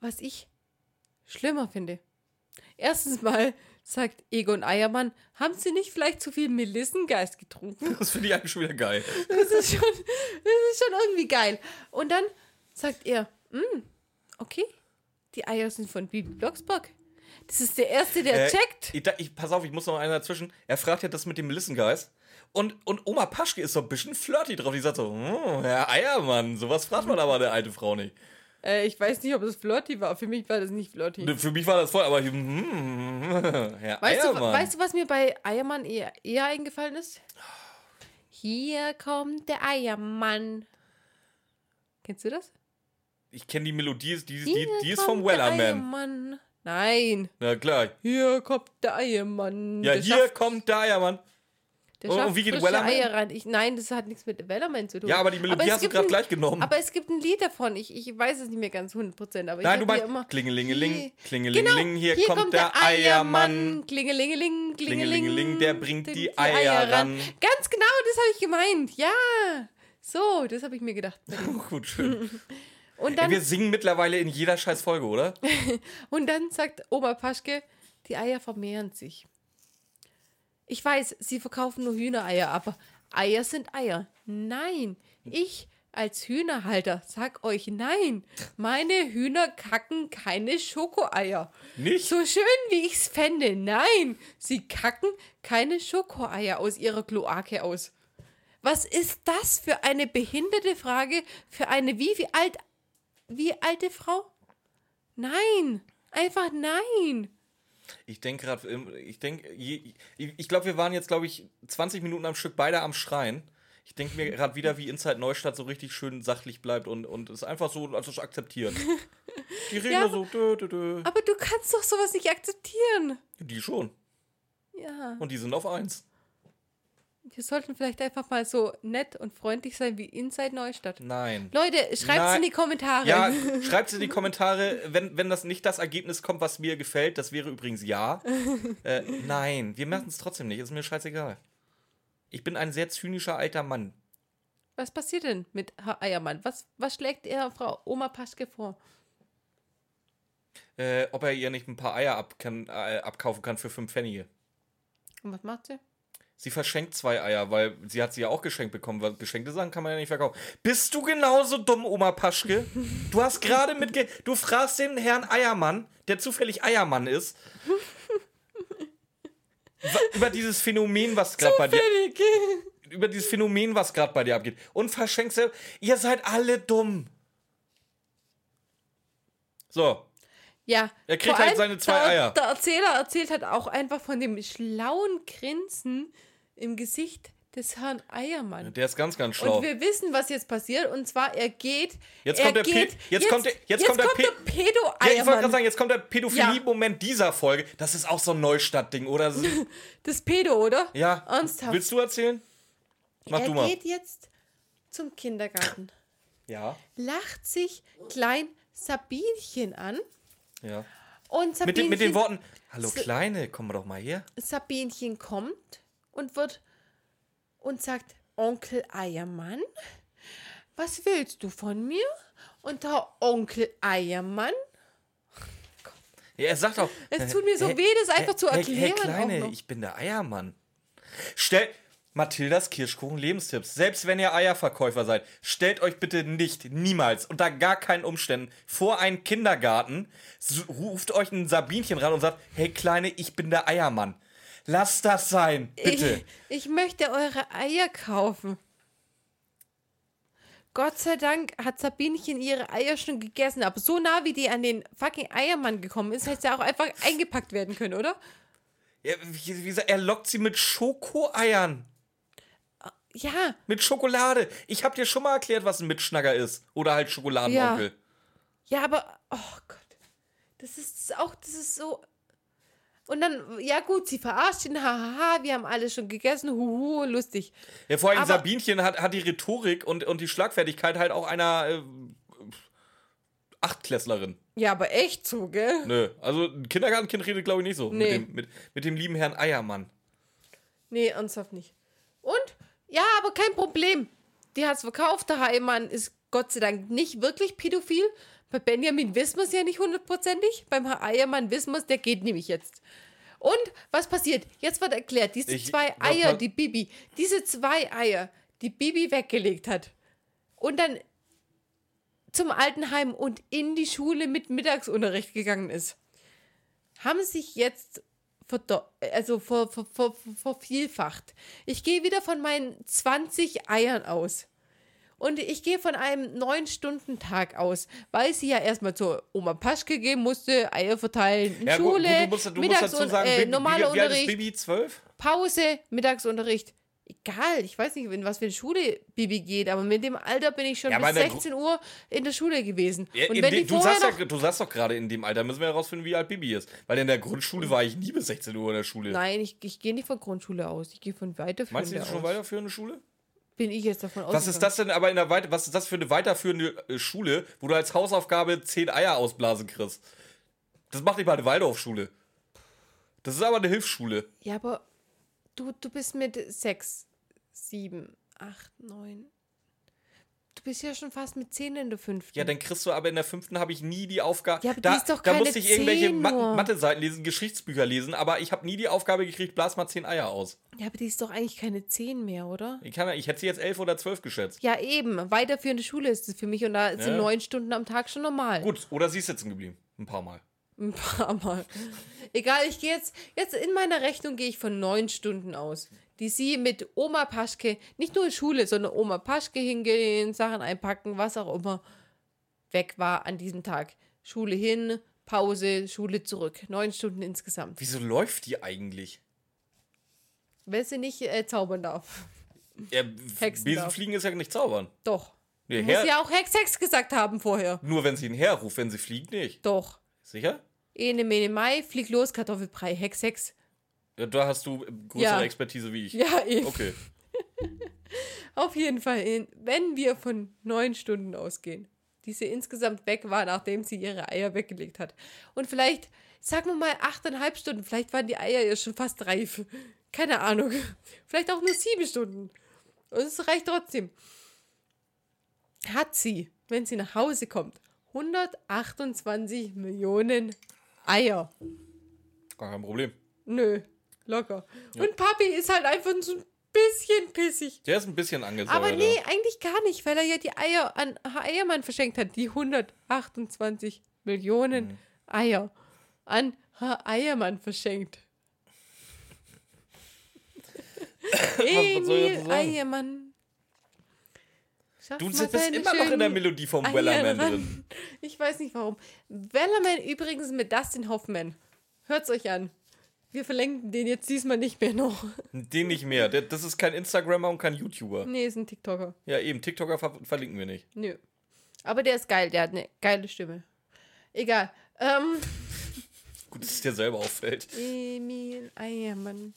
was ich schlimmer finde. Erstens mal sagt Egon Eiermann, haben Sie nicht vielleicht zu viel Melissengeist getrunken? Das finde ich eigentlich schon wieder geil. Das ist schon, das ist schon irgendwie geil. Und dann sagt er, "Mm, okay, die Eier sind von Bibi Blocksberg. Das ist der Erste, der Äh, checkt. Ich, ich, pass auf, ich muss noch einen dazwischen. Er fragt ja das mit dem Melissengeist. Und, und Oma Paschke ist so ein bisschen flirty drauf. Die sagt so, hm, Herr Eiermann, sowas fragt man aber der alte Frau nicht. Äh, ich weiß nicht, ob es flirty war. Für mich war das nicht flirty. Ne, Für mich war das voll, aber hm, Herr Weißt du, Eiermann. weißt du, was mir bei Eiermann eher, eher eingefallen ist? Hier kommt der Eiermann. Kennst du das? ich kenne die Melodie, die, die, Hier die ist kommt vom der Wellerman. Eiermann. Nein. Na klar. Hier kommt der Eiermann. Ja, der hier schafft, kommt der Eiermann. der und- und schafft wie geht Wellerman? Eier rein. Ich, nein, das hat nichts mit Wellerman zu tun. Ja, aber die Melodie es hast du gerade gleich genommen. Aber es gibt ein Lied davon. Ich, ich weiß es nicht mehr ganz 100%. Aber Nein, ich du meinst die immer, Klingelingeling, Hier- Klingelingeling, genau, hier, kommt, der, Eiermann. Klingelingeling, Klingelingeling, der bringt die Eier ran. Ganz genau, das habe ich gemeint. Ja. So, das habe ich mir gedacht. *laughs* Gut, schön. Und Ey, dann, wir singen mittlerweile in jeder scheiß Folge, oder? *laughs* und dann sagt Oma Paschke, die Eier vermehren sich. Ich weiß, sie verkaufen nur Hühnereier, aber Eier sind Eier. Nein, ich als Hühnerhalter sag euch nein. Meine Hühner kacken keine Schokoeier. Nicht? So schön wie ich's fände, nein, sie kacken keine Schokoeier aus ihrer Kloake aus. Was ist das für eine behinderte Frage für eine wie, wie alt wie alte Frau? Nein, einfach nein. Ich denke gerade, ich denke, ich, ich glaube, wir waren jetzt, glaube ich, 20 Minuten am Stück beide am Schreien. Ich denke mir gerade wieder, wie Inside Neustadt so richtig schön sachlich bleibt und, und es einfach so, also es akzeptiert. *laughs* Die reden Ja, so, dö, dö, dö. Aber du kannst doch sowas nicht akzeptieren. Die schon. Ja. Und die sind auf eins. Wir sollten vielleicht einfach mal so nett und freundlich sein wie Inside Neustadt. Nein. Leute, schreibt's Nein. in die Kommentare. Ja, *laughs* schreibt in die Kommentare, wenn, wenn das nicht das Ergebnis kommt, was mir gefällt. Das wäre übrigens ja. *laughs* Äh, nein, wir machen es trotzdem nicht. Ist mir scheißegal. Ich bin ein sehr zynischer alter Mann. Was passiert denn mit Herr Eiermann? Was, was schlägt er Frau Oma Paschke vor? Äh, ob er ihr nicht ein paar Eier ab kann, äh, abkaufen kann für fünf Pfennige. Und was macht sie? Sie verschenkt zwei Eier, weil sie hat sie ja auch geschenkt bekommen. Weil geschenkte Sachen kann man ja nicht verkaufen. Bist du genauso dumm, Oma Paschke? Du hast gerade mitge... Du fragst den Herrn Eiermann, der zufällig Eiermann ist, über dieses Phänomen, was gerade bei dir... Über dieses Phänomen, was gerade bei dir abgeht. Und verschenkst. Ihr seid alle dumm. So. Ja. Er kriegt halt seine zwei der, Eier. Der Erzähler erzählt halt auch einfach von dem schlauen Grinsen im Gesicht des Herrn Eiermann. Der ist ganz, ganz schlau. Und wir wissen, was jetzt passiert. Und zwar, er geht. Jetzt er kommt der geht, Pe- jetzt kommt der- jetzt kommt der Pe- Pedo Ja, ich wollte Eiermann. gerade sagen, jetzt kommt der Pädophilie-Moment dieser Folge. Das ist auch so ein Neustadt-Ding, oder? *laughs* das Pedo, oder? Ja. Ernsthaft. Willst du erzählen? Mach er du mal. geht jetzt zum Kindergarten, Ja. lacht sich klein Sabinchen an Ja. und Mit, den, mit den Worten: Hallo Kleine, komm doch mal her. Sabinchen kommt und wird und sagt, Onkel Eiermann, was willst du von mir? Und der Onkel Eiermann? Ja, er sagt auch. Es tut mir so weh, das einfach zu erklären. Hey, Kleine, ich bin der Eiermann. Stell. Mathildas Kirschkuchen Lebenstipps. Selbst wenn ihr Eierverkäufer seid, stellt euch bitte nicht, niemals, unter gar keinen Umständen vor einen Kindergarten, ruft euch ein Sabinchen ran und sagt, hey Kleine, ich bin der Eiermann. Lasst das sein, bitte. Ich, ich möchte eure Eier kaufen. Gott sei Dank hat Sabinchen ihre Eier schon gegessen, aber so nah wie die an den fucking Eiermann gekommen ist, hätte sie auch einfach eingepackt werden können, oder? Ja, wie gesagt, er lockt sie mit Schokoeiern. Ja, Mit Schokolade. Ich hab dir schon mal erklärt, was ein Mitschnacker ist. Oder halt Schokoladenonkel. ja, aber oh Gott, das ist auch, das ist so. Und dann, ja gut, sie verarscht ihn, hahaha, wir haben alle schon gegessen, huhu, lustig. Ja, vor allem Aber- Sabinchen hat, hat die Rhetorik und, und die Schlagfertigkeit halt auch einer äh, Achtklässlerin. Ja, aber echt so, gell? Nö, also ein Kindergartenkind redet, glaube ich, nicht so. Nee. Mit, dem, mit, mit dem lieben Herrn Eiermann. Nee, ernsthaft nicht. Ja, aber kein Problem. Die hat's verkauft. Der Heimann ist Gott sei Dank nicht wirklich pädophil. Bei Benjamin wissen wir es ja nicht hundertprozentig. Beim Herr Eiermann wissen wir es, der geht nämlich jetzt. Und was passiert? Jetzt wird erklärt, diese Ich- zwei Eier, die Bibi, diese zwei Eier, die Bibi weggelegt hat und dann zum Altenheim und in die Schule mit Mittagsunterricht gegangen ist, haben sich jetzt also ver, ver, ver, vervielfacht. Ich gehe wieder von meinen 20 Eiern aus. Und ich gehe von einem 9-Stunden-Tag aus, weil sie ja erstmal zur Oma Paschke gehen musste, Eier verteilen, in Ja, Schule, gut, du musst, du musst Mittags dazu sagen, äh, normaler wie, wie Unterricht, Bibi? Zwölf? Pause, Mittagsunterricht. Egal, ich weiß nicht, in was für eine Schule Bibi geht, aber mit dem Alter bin ich schon Ja, bis in der 16 Uhr in der Schule gewesen. Ja, Und wenn die du, sagst noch ja, du sagst doch gerade, in dem Alter müssen wir herausfinden, wie alt Bibi ist. Weil in der Grundschule war ich nie bis 16 Uhr in der Schule. Nein, ich, ich gehe nicht von Grundschule aus. Ich gehe von weiterführender Meinst du, ist schon weiterführende Schule? Bin ich jetzt davon Was ist ausgegangen. das denn aber in der Weite, was ist das für eine weiterführende äh, Schule, wo du als Hausaufgabe 10 Eier ausblasen kriegst? Das macht nicht mal eine Waldorfschule. Das ist aber eine Hilfsschule. Ja, aber du, du bist mit sechs, sieben, acht, neun. Du bist ja schon fast mit zehn in der fünften. Ja, dann kriegst du aber in der fünften habe ich nie die Aufgabe. Ja, aber die da, ist doch da keine musste ich irgendwelche 10 Ma. Mathe-Seiten lesen, Geschichtsbücher lesen, aber ich habe nie die Aufgabe gekriegt, blas mal 10 Eier aus. Ja, aber die ist doch eigentlich keine zehn mehr, oder? Ich, kann, ich hätte sie jetzt 11 oder 12 geschätzt. Ja, eben. Weiterführende Schule ist es für mich und da sind Ja. neun Stunden am Tag schon normal. Gut, oder sie ist sitzen geblieben. Ein paar Mal. Ein paar Mal. Egal, ich gehe jetzt, jetzt in meiner Rechnung gehe ich von neun Stunden aus, die sie mit Oma Paschke, nicht nur in Schule, sondern Oma Paschke hingehen, Sachen einpacken, was auch immer, weg war an diesem Tag. Schule hin, Pause, Schule zurück. Neun Stunden insgesamt. Wieso läuft die eigentlich? Wenn sie nicht äh, zaubern darf. Ja, Hexen Besenfliegen ist ja nicht zaubern. Doch. Nee, Muss ja auch Hex Hex gesagt haben vorher. Nur wenn sie ihn herruft, wenn sie fliegt, nicht. Doch. Sicher? Ene, mene, mai, flieg los, Kartoffelbrei, Hex Hex. Ja, da hast du größere Ja. Expertise wie ich. Ja, eben. Okay. *laughs* Auf jeden Fall, wenn wir von neun Stunden ausgehen, die sie insgesamt weg war, nachdem sie ihre Eier weggelegt hat. Und vielleicht, sagen wir mal, achteinhalb Stunden, vielleicht waren die Eier ja schon fast reif. Keine Ahnung. *laughs* Vielleicht auch nur sieben Stunden. Und es reicht trotzdem. Hat sie, wenn sie nach Hause kommt, 128 Millionen Eier. Gar kein Problem. Nö, locker. Und Papi ist halt einfach so ein bisschen pissig. Der ist ein bisschen angesäuert. Aber ja. nee, eigentlich gar nicht, weil er ja die Eier an Herr Eiermann verschenkt hat. Die 128 Millionen Mhm. Eier an Herr Eiermann verschenkt. *laughs* Emil? Eiermann. Schafft Du bist seine immer noch in der Melodie vom Wellerman drin. Ich weiß nicht warum. Wellerman übrigens mit Dustin Hoffman. Hört's euch an. Wir verlinken den jetzt diesmal nicht mehr noch. Den nicht mehr. Das ist kein Instagrammer und kein YouTuber. Nee, ist ein TikToker. Ja, eben. TikToker ver verlinken wir nicht. Nö. Aber der ist geil, der hat eine geile Stimme. Egal. Ähm, *laughs* Gut, dass es dir selber auffällt. Emil Eiermann.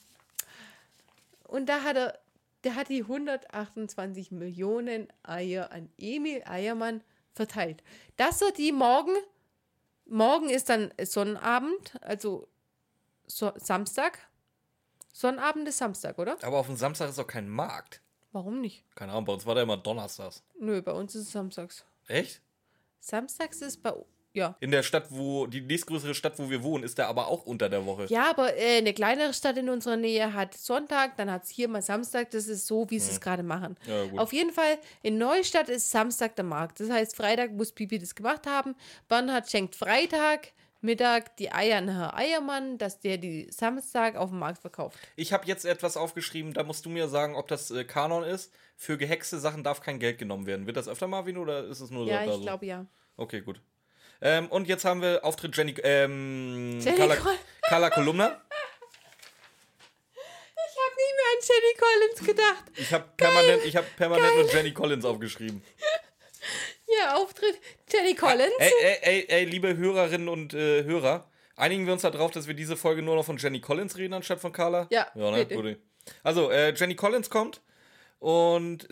Und da hat er, der hat die 128 Millionen Eier an Emil Eiermann verteilt. Dass er die morgen, morgen ist dann Sonnabend, also so, Samstag. Sonnabend ist Samstag, oder? Aber auf dem Samstag ist auch kein Markt. Warum nicht? Keine Ahnung, bei uns war der immer donnerstags. Nö, bei uns ist es samstags. Echt? Samstags ist bei ja. In der Stadt, wo, die nächstgrößere Stadt, wo wir wohnen, ist der aber auch unter der Woche. Ja, aber äh, eine kleinere Stadt in unserer Nähe hat Sonntag, dann hat es hier mal Samstag. Das ist so, wie sie es gerade machen. Ja. Auf jeden Fall, in Neustadt ist Samstag der Markt. Das heißt, Freitag muss Pipi das gemacht haben. Bernhard schenkt Freitag, Mittag die Eier an Herr Eiermann, dass der die Samstag auf dem Markt verkauft. Ich habe jetzt etwas aufgeschrieben, da musst du mir sagen, ob das äh, Kanon ist. Für gehexte Sachen darf kein Geld genommen werden. Wird das öfter mal wie oder ist es nur Ja, da ich so? glaube ja. Okay, gut. Ähm, und jetzt haben wir Auftritt Jenny, ähm, Jenny Carla, Col- Carla Kolumna. Ich habe nie mehr an Jenny Collins gedacht. Ich habe permanent, ich hab permanent nur Jenny Collins aufgeschrieben. *laughs* Ja, Auftritt Jenny Collins. Ey, ey, ey, ey, liebe Hörerinnen und äh, Hörer, einigen wir uns darauf, dass wir diese Folge nur noch von Jenny Collins reden anstatt von Carla? Ja, ja ne? Gut. Also, äh, Jenny Collins kommt und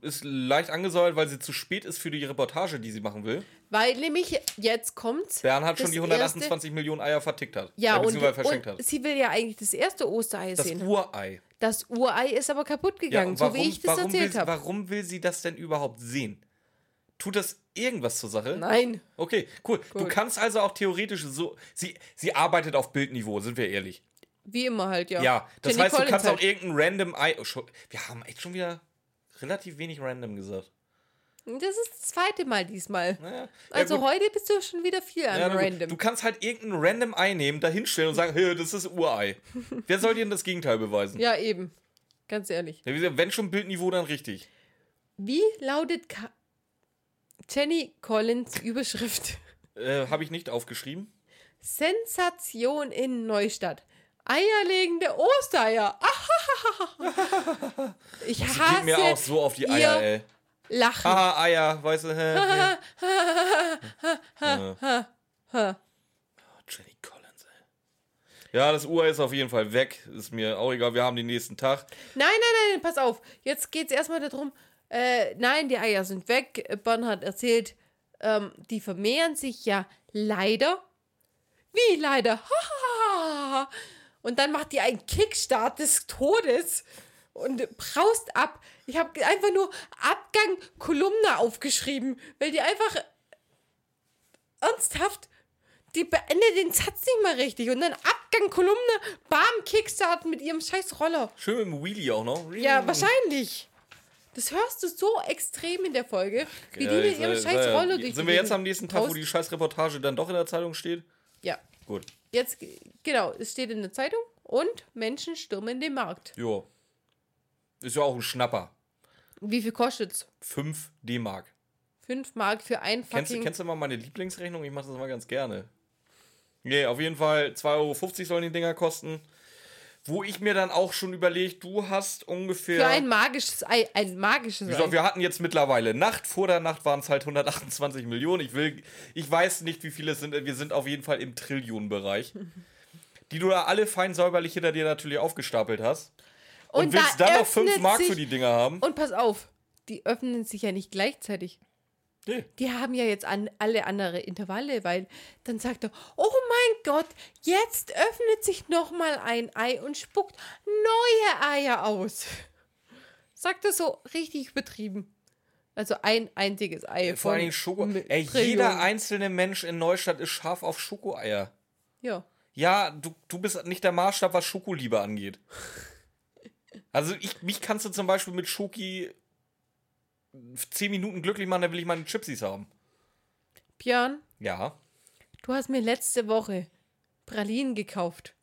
ist leicht angesäuert, weil sie zu spät ist für die Reportage, die sie machen will. Weil nämlich jetzt kommt's. Bernhard schon das die erste- 128 Millionen Eier vertickt hat. Ja, äh, und, verschenkt und hat. sie will ja eigentlich das erste Osterei Das sehen. Urei. Das Urei ist aber kaputt Ja, gegangen, und warum, so wie ich das erzählt habe. warum will sie das denn überhaupt sehen? Tut das irgendwas zur Sache? Nein. Okay, cool. Du Gut. kannst also auch theoretisch so. Sie, sie arbeitet auf Bildniveau, sind wir ehrlich. Wie immer halt, ja. Ja, das Jenny heißt, du Collins kannst auch halt. irgendein random Ei. Oh, schon, wir haben echt schon wieder relativ wenig random gesagt. Das ist das zweite Mal diesmal. Naja, Also ja, heute bist du schon wieder viel an Ja, random. Du kannst halt irgendein random Ei nehmen, da hinstellen und sagen, hey, das ist Urei. *laughs* Wer soll dir denn das Gegenteil beweisen? ja, eben. Ganz ehrlich. Ja, gesagt, Wenn schon Bildniveau, dann richtig. Wie lautet Ka Jenny Collins Überschrift? Äh, Habe ich nicht aufgeschrieben. Sensation in Neustadt. Eierlegende Ostereier. *laughs* ich Das hasse geht mir auch so auf die Eier, ey. Lachen. Haha, Eier, weißt du. hä, *laughs* hä. Jenny Collins, ey. Ja, das Urei ist auf jeden Fall weg. Ist mir auch egal, wir haben den nächsten Tag. Nein, nein, nein, pass auf. Jetzt geht es erstmal darum, äh, nein, die Eier sind weg. Bernhard erzählt, ähm, die vermehren sich ja leider. Wie leider? Und dann macht die einen Kickstart des Todes und braust ab. Ich habe einfach nur Abgang Kolumne aufgeschrieben, weil die einfach ernsthaft, die beendet den Satz nicht mal richtig. Und dann Abgang Kolumne, bam, Kickstart mit ihrem scheiß Roller. Schön mit dem Wheelie auch noch. Ja, wahrscheinlich. Das hörst du so extrem in der Folge, wie Ja, die mit ihrem äh, scheiß äh, Roller durch Sind wir jetzt am nächsten Tag, wo die scheiß Reportage dann doch in der Zeitung steht? Ja, Gut. Jetzt, genau, es steht in der Zeitung und Menschen stürmen den Markt. Jo. Ist ja auch ein Schnapper. Wie viel kostet's? 5 D-Mark. 5 Mark für ein Kennst, fucking... kennst du mal meine Lieblingsrechnung? Ich mache das mal ganz gerne. Nee, auf jeden Fall 2,50 Euro sollen die Dinger kosten. Wo ich mir dann auch schon überlegt, du hast ungefähr. Für ein magisches Ei, ein magisches Ei. gesagt, wir hatten jetzt mittlerweile Nacht. Vor der Nacht waren es halt 128 Millionen. Ich will, ich weiß nicht, wie viele es sind. Wir sind auf jeden Fall im Trillionenbereich. *laughs* die du da alle fein säuberlich hinter dir natürlich aufgestapelt hast. Und, Und willst da dann noch 5 öffnet Mark sich- für die Dinger haben? Und pass auf, die öffnen sich ja nicht gleichzeitig. Nee. Die haben ja jetzt an alle andere Intervalle, weil dann sagt er, oh mein Gott, jetzt öffnet sich noch mal ein Ei und spuckt neue Eier aus. Sagt er so richtig übertrieben. Also ein einziges Ei. Vor Dingen Schoko. Ey, jeder einzelne Mensch in Neustadt ist scharf auf Schokoeier. Ja. Ja, du, du bist nicht der Maßstab, was Schokoliebe angeht. Also ich, mich kannst du zum Beispiel mit Schoki 10 Minuten glücklich machen, dann will ich meine Chipsies haben. Björn, Ja, du hast mir letzte Woche Pralinen gekauft.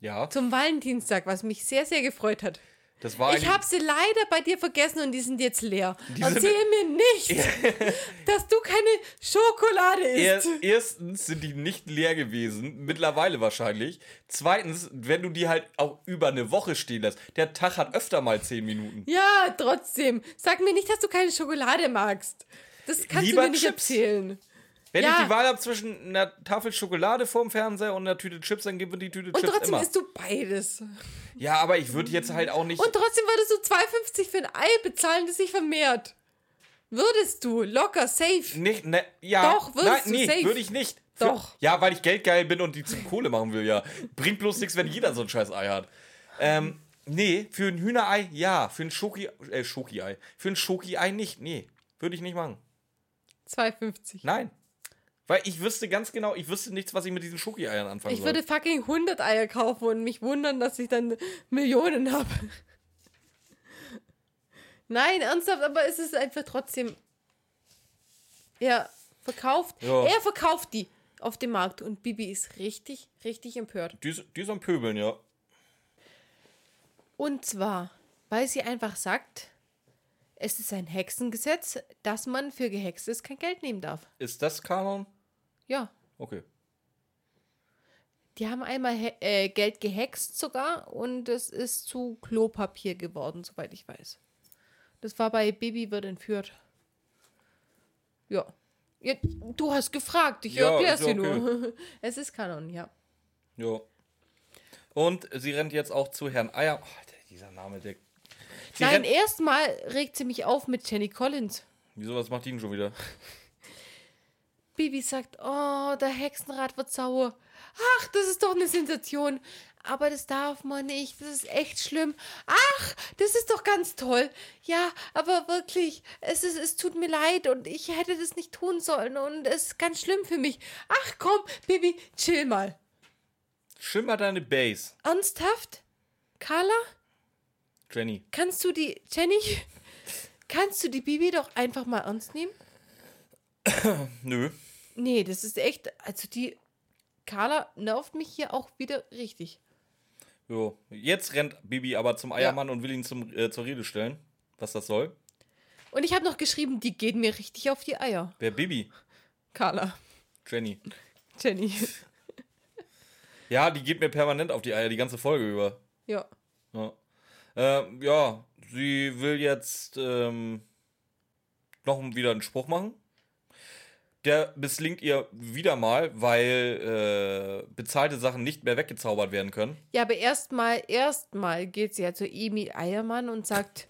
ja. Zum Valentinstag, was mich sehr, sehr gefreut hat. Das war Ich habe sie leider bei dir vergessen und die sind jetzt leer. Erzähl mir nicht, *laughs* dass du keine Schokolade Er, isst. erstens sind die nicht leer gewesen, mittlerweile wahrscheinlich. Zweitens, wenn du die halt auch über eine Woche stehen lässt, der Tag hat öfter mal 10 Minuten. Ja, trotzdem. Sag mir nicht, dass du keine Schokolade magst. Das kannst Lieber du mir nicht Chips. erzählen. Wenn Ja. ich die Wahl habe zwischen einer Tafel Schokolade vorm Fernseher und einer Tüte Chips, dann gib mir die Tüte Und Chips trotzdem immer. isst du beides. Ja, aber ich würde jetzt halt auch nicht. Und trotzdem würdest du 2,50 für ein Ei bezahlen, das sich vermehrt. Würdest du. Locker, safe. Nicht, ne, ja. Doch, würdest Nein, du, nee, safe. würde ich nicht. Doch. Ja, weil ich geldgeil bin und die zum Kohle machen will, ja. Bringt bloß nichts, wenn jeder so ein scheiß Ei hat. Ähm, Nee, für ein Hühnerei ja. Für ein Schoki, äh, Schoki-Ei. Für ein Schoki-Ei nicht. Nee, würde ich nicht machen. 2,50. Nein. Weil ich wüsste ganz genau, ich wüsste nichts, was ich mit diesen Schoki-Eiern anfangen Ich soll. würde fucking 100 Eier kaufen und mich wundern, dass ich dann Millionen habe. *laughs* Nein, ernsthaft, aber es ist einfach trotzdem. Er verkauft. Ja. Er verkauft die auf dem Markt und Bibi ist richtig, richtig empört. Die, die ist am Pöbeln, ja. Und zwar, weil sie einfach sagt, es ist ein Hexengesetz, dass man für Gehextes kein Geld nehmen darf. Ist das Kanon? Ja. Okay. Die haben einmal äh, Geld gehext sogar und es ist zu Klopapier geworden, soweit ich weiß. Das war bei Baby wird entführt. Ja. ja du hast gefragt, ich Ja, erklär's dir ja nur. *laughs* Es ist Kanon, ja. Ja. Und sie rennt jetzt auch zu Herrn Eier. Oh, Alter, dieser Name, der. Sie Nein, erstmal regt sie mich auf mit Jenny Collins. Wieso, was macht die denn schon wieder? Bibi sagt, oh, der Hexenrat wird sauer. Ach, das ist doch eine Sensation. Aber das darf man nicht. Das ist echt schlimm. Ach, das ist doch ganz toll. Ja, aber wirklich, es, ist, es tut mir leid und ich hätte das nicht tun sollen und es ist ganz schlimm für mich. Ach komm, Bibi, chill mal. Schimmer deine Base, Ernsthaft? Carla, Jenny. kannst du die, Jenny, kannst du die Bibi doch einfach mal ernst nehmen? *coughs* Nö. Nee, das ist echt, also die Carla nervt mich hier auch wieder richtig. Jo. Jetzt rennt Bibi aber zum Eiermann und will ihn zum, äh, zur Rede stellen. Was das soll. Und ich habe noch geschrieben, die geht mir richtig auf die Eier. Wer Bibi? Carla. Jenny. Jenny. *laughs* Ja, die geht mir permanent auf die Eier, die ganze Folge über. ja. Ja, ähm, ja sie will jetzt ähm, noch wieder einen Spruch machen. Der misslingt ihr wieder mal, weil äh, bezahlte Sachen nicht mehr weggezaubert werden können. Ja, aber erstmal, erstmal geht sie ja zu Emil Eiermann und sagt,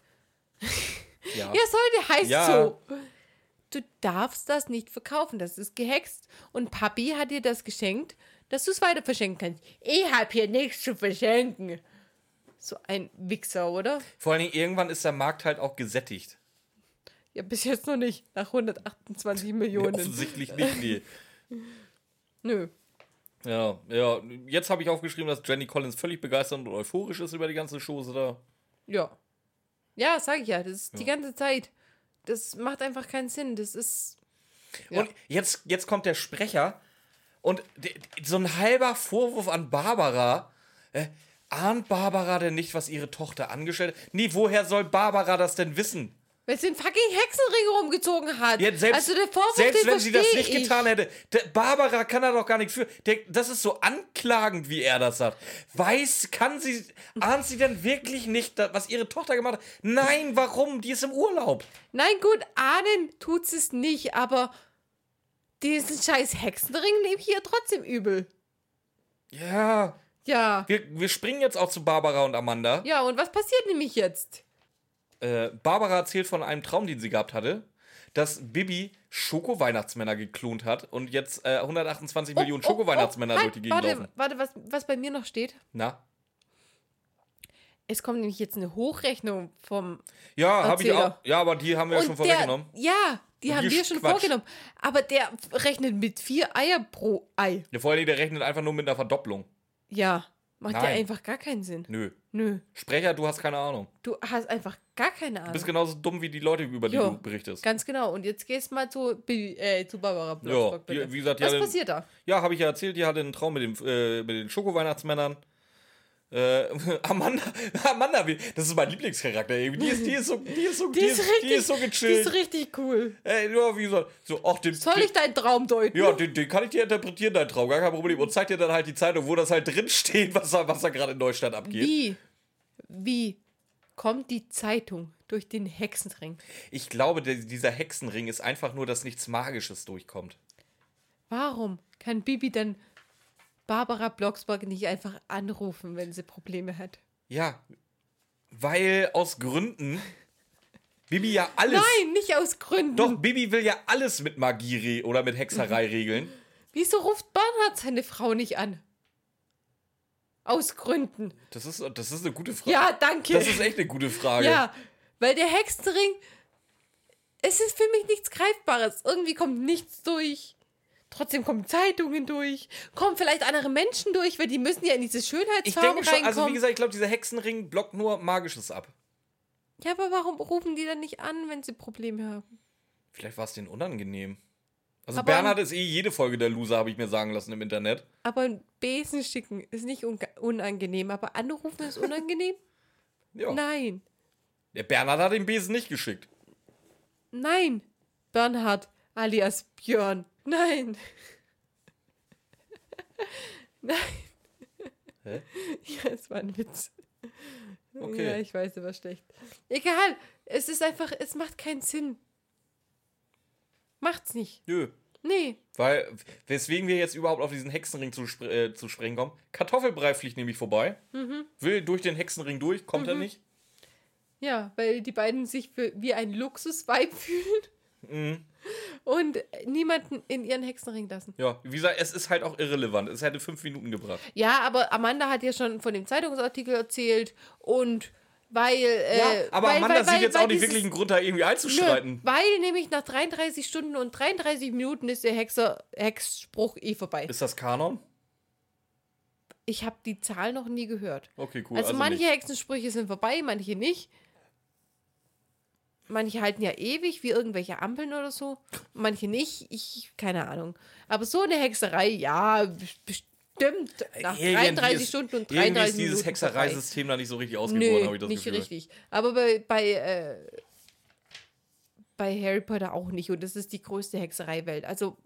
Ja. *laughs* ja, soll der heißt Ja. so. Du darfst das nicht verkaufen, das ist gehext. Und Papi hat dir das geschenkt, dass du es weiter verschenken kannst. Ich hab hier nichts zu verschenken. So ein Wichser, oder? Vor allen Dingen, irgendwann ist der Markt halt auch gesättigt. Ja, bis jetzt noch nicht. Nach 128 Millionen. Offensichtlich nicht, nee. *laughs* Nö. Ja, ja. Jetzt habe ich aufgeschrieben, dass Jenny Collins völlig begeistert und euphorisch ist über die ganze Chose da. Ja. Ja, sag ich ja. Das ist die ganze Zeit. Das macht einfach keinen Sinn. Das ist. Ja. Und jetzt, jetzt kommt der Sprecher und so ein halber Vorwurf an Barbara. Äh, ahnt Barbara denn nicht, was ihre Tochter angestellt hat? Nee, woher soll Barbara das denn wissen? Weil sie den fucking Hexenring rumgezogen hat. Ja, selbst also der Vorwurf, selbst wenn sie das nicht ich. getan hätte, Barbara kann da doch gar nichts für. Der, das ist so anklagend, wie er das sagt. Weiß, kann sie, ahnt sie denn wirklich nicht, was ihre Tochter gemacht hat? Nein, warum? Die ist im Urlaub. Nein, gut, ahnen tut es nicht, aber diesen scheiß Hexenring nehme ich ihr trotzdem übel. Ja. Ja. Wir, wir springen jetzt auch zu Barbara und Amanda. Ja, und was passiert nämlich jetzt? Äh, Barbara erzählt von einem Traum, den sie gehabt hatte, dass Bibi Schoko-Weihnachtsmänner geklont hat und jetzt äh, 128 Millionen Schoko-Weihnachtsmänner oh, durch die Gegend warte, laufen. Warte, was, was bei mir noch steht? Na? Es kommt nämlich jetzt eine Hochrechnung vom. Ja, habe ich auch. Ja, aber die haben wir ja schon der, vorweggenommen. ja, die Und haben wir schon Quatsch. vorgenommen. Aber der rechnet mit vier Eier pro Ei. Ja, vor Dingen, der rechnet einfach nur mit einer Verdopplung. Ja, macht ja Nein. einfach gar keinen Sinn. Nö. Nö, Sprecher, du hast keine Ahnung. du hast einfach gar keine Ahnung. Du bist genauso dumm wie die Leute, über die Jo, du berichtest. Ganz genau. Und jetzt gehst mal zu, äh, zu Barbara Ja, Blocksberg, bitte. wie gesagt, Was hatte, passiert da? Ja, habe ich ja erzählt, die hatte einen Traum mit, dem, äh, mit den Schoko-Weihnachtsmännern. Äh, *laughs* Amanda, *laughs* Amanda, das ist mein Lieblingscharakter. Die ist, die ist so, die ist so, die ist, die ist so die gechillt. ist richtig cool. Ey, ja, wie gesagt, so, ach, den, Soll den, ich deinen Traum deuten? Ja, den, den kann ich dir interpretieren, dein Traum, gar kein Problem. Und zeig dir dann halt die Zeitung, wo das halt drin steht, was da, was da gerade in Neustadt abgeht. Wie? Wie kommt die Zeitung durch den Hexenring? Ich glaube, dieser Hexenring ist einfach nur, dass nichts Magisches durchkommt. Warum kann Bibi dann Barbara Blocksberg nicht einfach anrufen, wenn sie Probleme hat? Ja, weil aus Gründen *laughs* Bibi ja alles. Nein, nicht aus Gründen. Doch, Bibi will ja alles mit Magie oder mit Hexerei regeln. Wieso ruft Bernhard seine Frau nicht an? Aus Gründen. Das ist, das ist eine gute Frage. Ja, danke. Das ist echt eine gute Frage. Ja, weil der Hexenring, es ist für mich nichts Greifbares. Irgendwie kommt nichts durch. Trotzdem kommen Zeitungen durch, kommen vielleicht andere Menschen durch, weil die müssen ja in diese Ich Schönheitsfarben denke schon, reinkommen. also wie gesagt, ich glaube, dieser Hexenring blockt nur Magisches ab. ja, aber warum rufen die dann nicht an, wenn sie Probleme haben? Vielleicht war es denen unangenehm. Also Aber- Bernhard ist eh jede Folge der Loser, habe ich mir sagen lassen im Internet. Aber ein Besen schicken ist nicht unangenehm, aber anrufen ist unangenehm? *laughs* Ja. Nein, Der Bernhard hat den Besen nicht geschickt. nein. Bernhard alias Björn. Nein. *laughs* Nein. Hä? *laughs* Ja, es war ein Witz. Okay. Ja, ich weiß, er war schlecht. Egal, es ist einfach, es macht keinen Sinn. Macht's nicht. Nö. Nee. Weil, weswegen wir jetzt überhaupt auf diesen Hexenring zu, spr äh, zu sprechen kommen. Kartoffelbrei fliegt nämlich vorbei. Mhm. Will durch den Hexenring durch, kommt er nicht. Ja, weil die beiden sich für, wie ein Luxusweib *laughs* fühlen Mhm. und niemanden in ihren Hexenring lassen. Ja, wie gesagt, es ist halt auch irrelevant. Es hätte fünf Minuten gebracht. Ja, aber Amanda hat ja schon von dem Zeitungsartikel erzählt und weil. Äh, aber weil, Amanda weil, sieht jetzt auch nicht wirklich einen Grund, da irgendwie einzuschreiten. Nö, weil nämlich nach 33 Stunden und 33 Minuten ist der Hexer, Hexspruch eh vorbei. Ist das Kanon? Ich habe die Zahl noch nie gehört. Okay, cool. Also, manche nicht. Hexensprüche sind vorbei, manche nicht. Manche halten ja ewig, wie irgendwelche Ampeln oder so. Manche nicht. Ich, keine Ahnung. Aber so eine Hexerei, ja, bestimmt. Nach Irgendwie 33 ist- Stunden und Irgendwie 33 ist dieses Minuten. Hexereisystem da nicht so richtig ausgeboren, habe ich das nicht Gefühl. richtig. Aber bei, bei, äh, bei Harry Potter auch nicht. Und das ist die größte Hexereiwelt. Also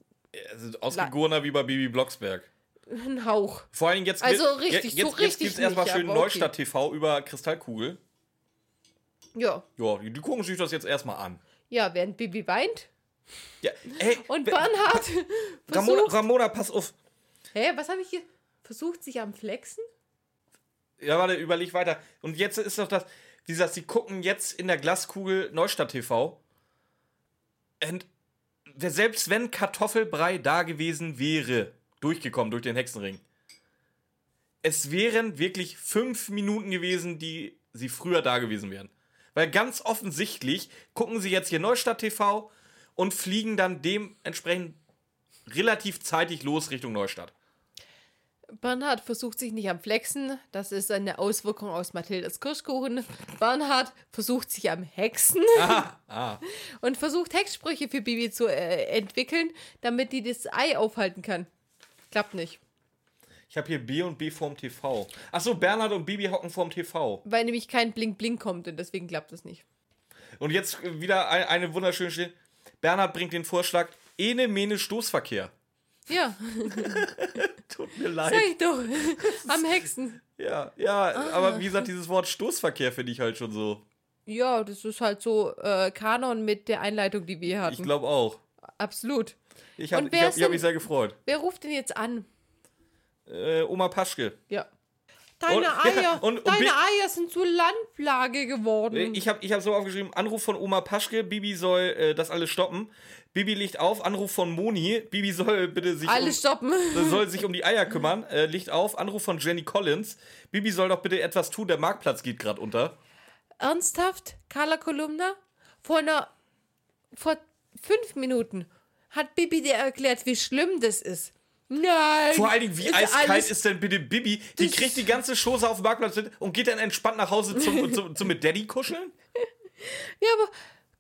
Also ausgegorener wie bei Bibi Blocksberg. ein Hauch. Vor allem jetzt Also richtig, jetzt, so jetzt, richtig Jetzt gibt es erstmal schön okay. Neustadt TV über Kristallkugel. Ja. Ja, die, die gucken sich das jetzt erstmal an. Ja, während Bibi weint. Ja, ey, Und Bernhard Ramona. Ramona, pass auf. Hä, was habe ich hier? Versucht sich am Flexen? Ja, warte, überleg weiter. Und jetzt ist doch das, wie gesagt, sie gucken jetzt in der Glaskugel Neustadt TV. Und selbst wenn Kartoffelbrei da gewesen wäre, durchgekommen durch den Hexenring, es wären wirklich fünf Minuten gewesen, die sie früher da gewesen wären. Weil ganz offensichtlich gucken sie jetzt hier Neustadt TV und fliegen dann dementsprechend relativ zeitig los Richtung Neustadt. Bernhard versucht sich nicht am Flexen. Das ist eine Auswirkung aus Mathildas Kirschkuchen. Bernhard versucht sich am Hexen Ah, ah. *laughs* und versucht Hexsprüche für Bibi zu äh, entwickeln, damit die das Ei aufhalten kann. Klappt nicht. Ich habe hier B und B vorm TV. Achso, Bernhard und Bibi hocken vorm TV. Weil nämlich kein Blink-Blink kommt und deswegen klappt das nicht. Und jetzt wieder ein, eine wunderschöne Stelle. Bernhard bringt den Vorschlag, ene mene Stoßverkehr. Ja, *laughs* Tut mir leid. sag ich doch. *laughs* Am Hexen. Ja, ja, Ah. aber wie gesagt, dieses Wort Stoßverkehr finde ich halt schon so. Ja, das ist halt so äh, Kanon mit der Einleitung, die wir hatten. Ich glaube auch. Absolut. Ich habe hab, hab mich sehr gefreut. Wer ruft denn jetzt an? Äh, Oma Paschke. Ja. Deine Und- *laughs* ja, Eier, und- und deine Eier sind zur Landplage geworden. Ich habe ich hab so aufgeschrieben, Anruf von Oma Paschke, Bibi soll äh, das alles stoppen. Bibi liegt auf, Anruf von Moni, Bibi soll bitte sich Alles um, stoppen. *laughs* soll sich um die Eier *laughs* kümmern, äh, liegt auf, Anruf von Jenny Collins. Bibi soll doch bitte etwas tun, der Marktplatz geht gerade unter. Ernsthaft, Carla Kolumna? Vor einer. Vor fünf Minuten hat Bibi dir erklärt, wie schlimm das ist. Nein! Vor allen Dingen, wie eiskalt ist denn bitte Bibi? Die kriegt die ganze Chose auf dem Marktplatz mit und geht dann entspannt nach Hause zum, *laughs* zum, zum mit Daddy kuscheln? Ja, aber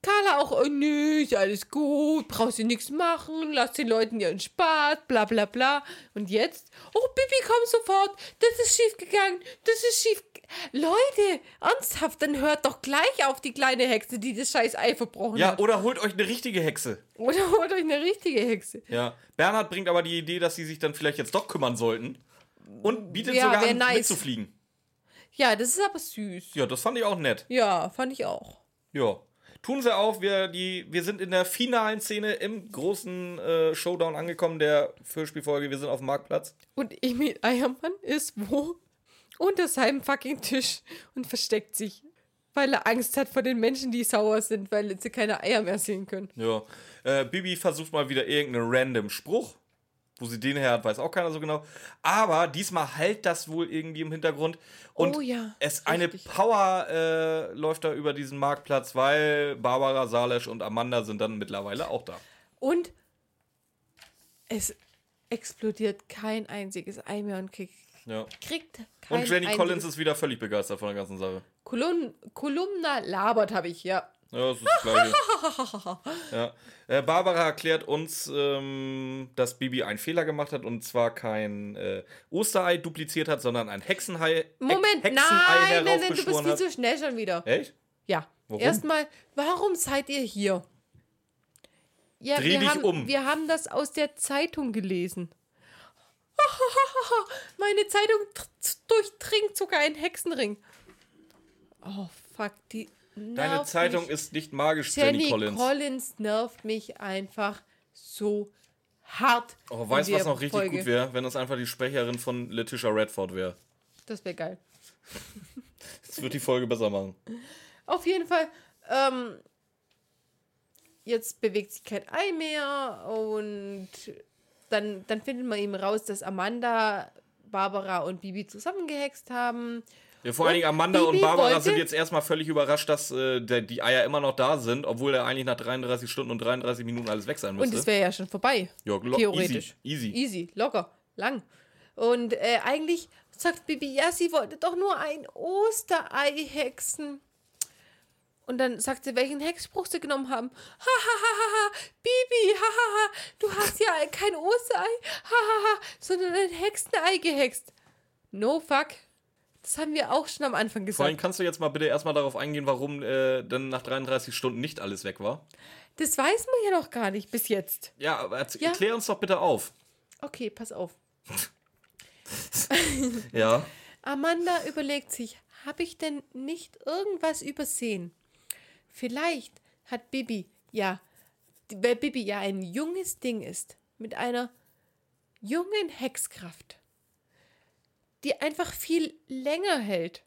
Carla auch, oh, nö, ist alles gut, brauchst du nichts machen, lass den Leuten ihren Spaß, bla bla bla. Und jetzt, oh, Bibi, komm sofort, das ist schief gegangen, das ist schief. Leute, ernsthaft, dann hört doch gleich auf die kleine Hexe, die das scheiß Ei verbrochen Ja, hat. oder holt euch eine richtige Hexe. Oder holt euch eine richtige Hexe. Ja. Bernhard bringt aber die Idee, dass sie sich dann vielleicht jetzt doch kümmern sollten. Und bietet Ja, sogar an, nice. mitzufliegen. Ja, das ist aber süß. Ja, das fand ich auch nett. Ja, fand ich auch. Ja. Tun sie auch. Wir, die, wir sind in der finalen Szene im großen äh, Showdown angekommen, der Füllspielfolge. Wir sind auf dem Marktplatz. Und Emil Eiermann ist wo? Unter seinem fucking Tisch und versteckt sich. Weil er Angst hat vor den Menschen, die sauer sind, weil sie keine Eier mehr sehen können. Ja. Äh, Bibi versucht mal wieder irgendeinen random Spruch. Wo sie den her hat, weiß auch keiner so genau. Aber diesmal halt das wohl irgendwie im Hintergrund. Und Oh ja, es eine richtig. Power äh, läuft da über diesen Marktplatz, weil Barbara, Salesch und Amanda sind dann mittlerweile auch da. Und es explodiert kein einziges Eimeon kriegt, Ja. kriegt kein Und Jenny. Collins ist wieder völlig begeistert von der ganzen Sache. Kolumn, Kolumna labert habe ich, ja. Ja, das ist das Gleiche. *laughs* ja. äh, Barbara erklärt uns, ähm, dass Bibi einen Fehler gemacht hat und zwar kein äh, Osterei dupliziert hat, sondern ein Hexenhai, Moment, Hexenei nein, nein, nein, du bist viel zu schnell schon wieder. Echt? Ja. Warum? Erstmal, warum seid ihr hier? Ja, Dreh dich haben, um. Wir haben das aus der Zeitung gelesen. *laughs* Meine Zeitung durchdringt sogar einen Hexenring. Oh, fuck, die. Deine Zeitung mich. ist nicht magisch, Jenny, Jenny Collins. Collins. nervt mich einfach so hart. Oh, weißt du, was noch richtig Folge. gut wäre? Wenn das einfach die Sprecherin von Letitia Redford wäre. Das wäre geil. *laughs* Das wird die Folge besser machen. Auf jeden Fall, ähm, jetzt bewegt sich kein Ei mehr und dann, dann findet man eben raus, dass Amanda, Barbara und Bibi zusammengehext haben. Ja, vor allen Und Dingen Amanda und Bibi Barbara wollte- sind jetzt erstmal völlig überrascht, dass äh, der, die Eier immer noch da sind, obwohl er eigentlich nach 33 Stunden und 33 Minuten alles weg sein Und müsste. es wäre ja schon vorbei. Ja, theoretisch. easy, easy. Easy, locker, lang. Und äh, eigentlich sagt Bibi, ja, sie wollte doch nur ein Osterei hexen. Und dann sagt sie, welchen Hexspruch sie genommen haben. Ha, ha, ha, ha, ha, Bibi, ha, ha, ha, du hast ja kein Osterei, ha, ha, ha, sondern ein Hexenei gehext. No fuck. Das haben wir auch schon am Anfang Vor allem gesagt. kannst du jetzt mal bitte erstmal darauf eingehen, warum äh, dann nach 33 Stunden nicht alles weg war. Das weiß man ja noch gar nicht bis jetzt. Ja, aber Ja. klär uns doch bitte auf. Okay, pass auf. *laughs* Ja. Amanda überlegt sich, habe ich denn nicht irgendwas übersehen? Vielleicht hat Bibi, ja, weil Bibi ja ein junges Ding ist, mit einer jungen Hexkraft, die einfach viel länger hält.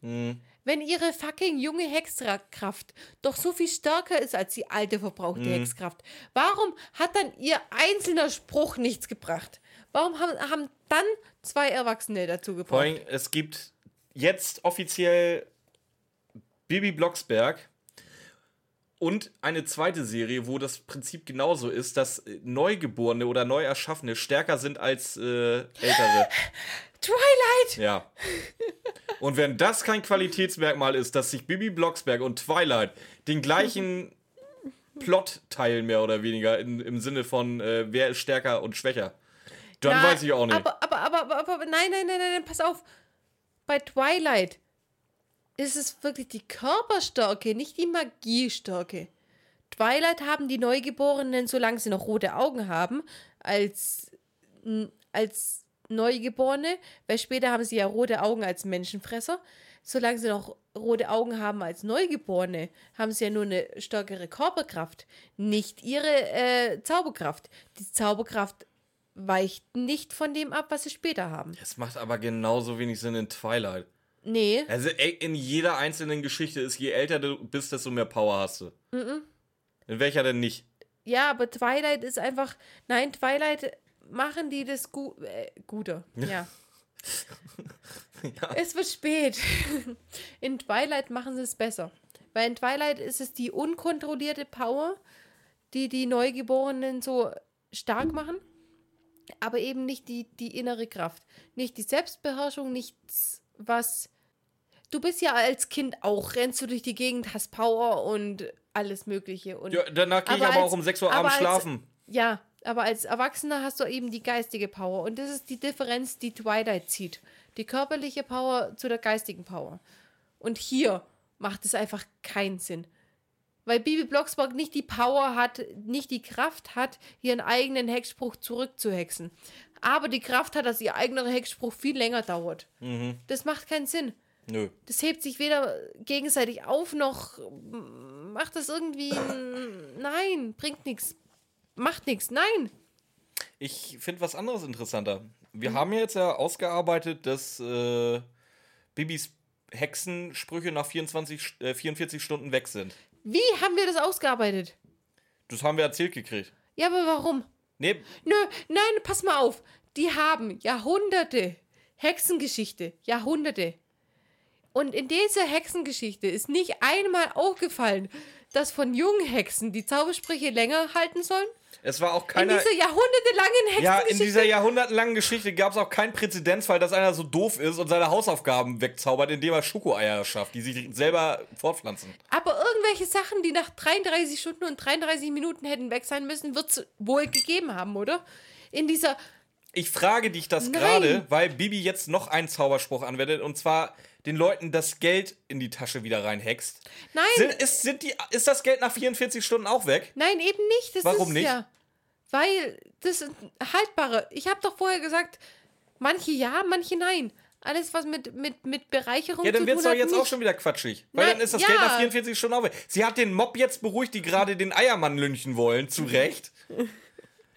Wenn ihre fucking junge Hexkraft doch so viel stärker ist als die alte verbrauchte Hexkraft, warum hat dann ihr einzelner Spruch nichts gebracht? Warum haben, haben dann zwei Erwachsene dazu Vor gebraucht? allem, es gibt jetzt offiziell Bibi Blocksberg und eine zweite Serie, wo das Prinzip genauso ist, dass äh, Neugeborene oder Neuerschaffene stärker sind als äh, Ältere. *laughs* Twilight! Ja. Und wenn das kein Qualitätsmerkmal ist, dass sich Bibi Blocksberg und Twilight den gleichen *laughs* Plot teilen, mehr oder weniger, in, im Sinne von äh, wer ist stärker und schwächer, dann Na, weiß ich auch nicht. Aber, aber, aber, aber, aber nein, nein, nein, nein, nein, pass auf. Bei Twilight ist es wirklich die Körperstärke, nicht die Magiestärke. Twilight haben die Neugeborenen, solange sie noch rote Augen haben, als, als Neugeborene, weil später haben sie ja rote Augen als Menschenfresser. Solange sie noch rote Augen haben als Neugeborene, haben sie ja nur eine stärkere Körperkraft, nicht ihre äh, Zauberkraft. Die Zauberkraft weicht nicht von dem ab, was sie später haben. Es macht aber genauso wenig Sinn in Twilight. Nee, Also in jeder einzelnen Geschichte ist, je älter du bist, desto mehr Power hast du. In welcher denn nicht? ja, aber Twilight ist einfach. Nein, Twilight machen die das gu äh, Gute. *laughs* Ja. Es wird spät. *laughs* In Twilight machen sie es besser. Weil in Twilight ist es die unkontrollierte Power, die die Neugeborenen so stark machen, aber eben nicht die, die innere Kraft. Nicht die Selbstbeherrschung, nichts, was. Du bist ja als Kind auch, rennst du durch die Gegend, hast Power und alles Mögliche. Und Ja, danach gehe ich Aber als- auch um 6 Uhr abends als- schlafen. ja, aber als Erwachsener hast du eben die geistige Power. Und das ist die Differenz, die Twilight zieht. Die körperliche Power zu der geistigen Power. Und hier macht es einfach keinen Sinn. Weil Bibi Blocksberg nicht die Power hat, nicht die Kraft hat, ihren eigenen Hexspruch zurückzuhexen. Aber die Kraft hat, dass ihr eigener Hexspruch viel länger dauert. Das macht keinen Sinn. Nö. Das hebt sich weder gegenseitig auf, noch macht das irgendwie. Nein, bringt nichts. Macht nichts, nein. Ich finde was anderes interessanter. Wir Mhm. haben ja jetzt ja ausgearbeitet, dass äh, Bibis Hexensprüche nach 24, äh, 44 Stunden weg sind. Wie haben wir das ausgearbeitet? Das haben wir erzählt gekriegt. Ja, aber warum? Nee, Nö, nein, pass mal auf. Die haben Jahrhunderte Hexengeschichte, Jahrhunderte. Und in dieser Hexengeschichte ist nicht einmal aufgefallen, dass von jungen Hexen die Zaubersprüche länger halten sollen. es war auch In keiner. dieser jahrhundertelangen Ja, in Hexengeschichte. dieser jahrhundertelangen Geschichte gab es auch keinen Präzedenzfall, dass einer so doof ist und seine Hausaufgaben wegzaubert, indem er Schokoeier schafft, die sich selber fortpflanzen. Aber irgendwelche Sachen, die nach 33 Stunden und 33 Minuten hätten weg sein müssen, wird es wohl gegeben haben, oder? In dieser. Ich frage dich das gerade, weil Bibi jetzt noch einen Zauberspruch anwendet und zwar den Leuten das Geld in die Tasche wieder reinhext. Nein, Sind, ist, sind die, ist das Geld nach 44 Stunden auch weg? nein, eben nicht. Das Warum nicht? Ja, weil das ist haltbare. Ich habe doch vorher gesagt, manche ja, manche nein. Alles, was mit, mit, mit Bereicherung Ja, dann zu wird tun es doch hat, jetzt nicht. auch schon wieder quatschig. Weil Nein, dann ist das ja. Geld nach 44 Stunden auch weg. Sie hat den Mob jetzt beruhigt, die gerade den Eiermann lynchen wollen. Zu Recht. *laughs*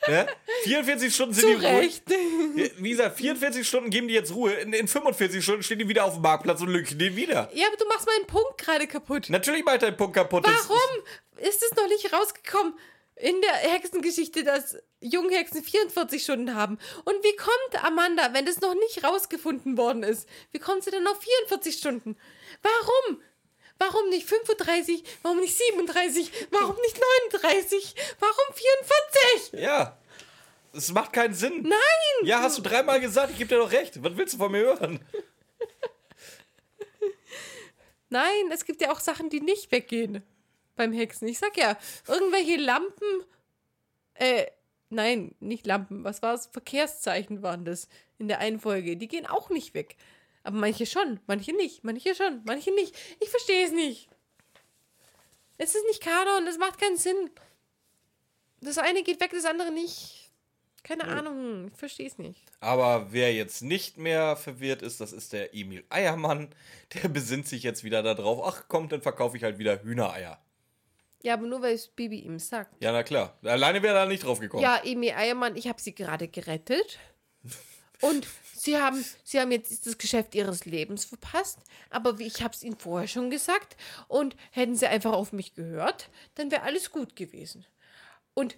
ne? 44 Stunden sind Zu die ruhig. Recht. Wie gesagt, 44 Stunden geben die jetzt Ruhe. In, in 45 Stunden stehen die wieder auf dem Marktplatz und lynchen den wieder. Ja, aber du machst meinen Punkt gerade kaputt. Natürlich macht dein Punkt kaputt. Warum ist es noch nicht rausgekommen in der Hexengeschichte, dass Junghexen 44 Stunden haben? Und wie kommt Amanda, wenn das noch nicht rausgefunden worden ist, wie kommt sie denn auf 44 Stunden? Warum? Warum nicht 35? Warum nicht 37? Warum nicht 39? Warum 44? Ja. Es macht keinen Sinn. Nein! Ja, hast du dreimal gesagt, ich gebe dir doch recht. Was willst du von mir hören? Nein, es gibt ja auch Sachen, die nicht weggehen beim Hexen. Ich sag ja, irgendwelche Lampen, äh, nein, nicht Lampen, was war es? Verkehrszeichen waren das in der einen Folge. Die gehen auch nicht weg. Aber manche schon, manche nicht, manche schon, manche nicht. Ich verstehe es nicht. Es ist nicht Kanon, es macht keinen Sinn. Das eine geht weg, das andere nicht. Keine Ahnung, ich verstehe es nicht. Aber wer jetzt nicht mehr verwirrt ist, das ist der Emil Eiermann. Der besinnt sich jetzt wieder darauf. Ach komm, dann verkaufe ich halt wieder Hühnereier. Ja, aber nur weil es Bibi ihm sagt. Ja, na klar. Alleine wäre er da nicht drauf gekommen. Ja, Emi Eiermann, ich habe sie gerade gerettet. *laughs* Und sie haben, sie haben jetzt das Geschäft ihres Lebens verpasst. Aber wie ich habe es ihnen vorher schon gesagt. Und hätten sie einfach auf mich gehört, dann wäre alles gut gewesen. Und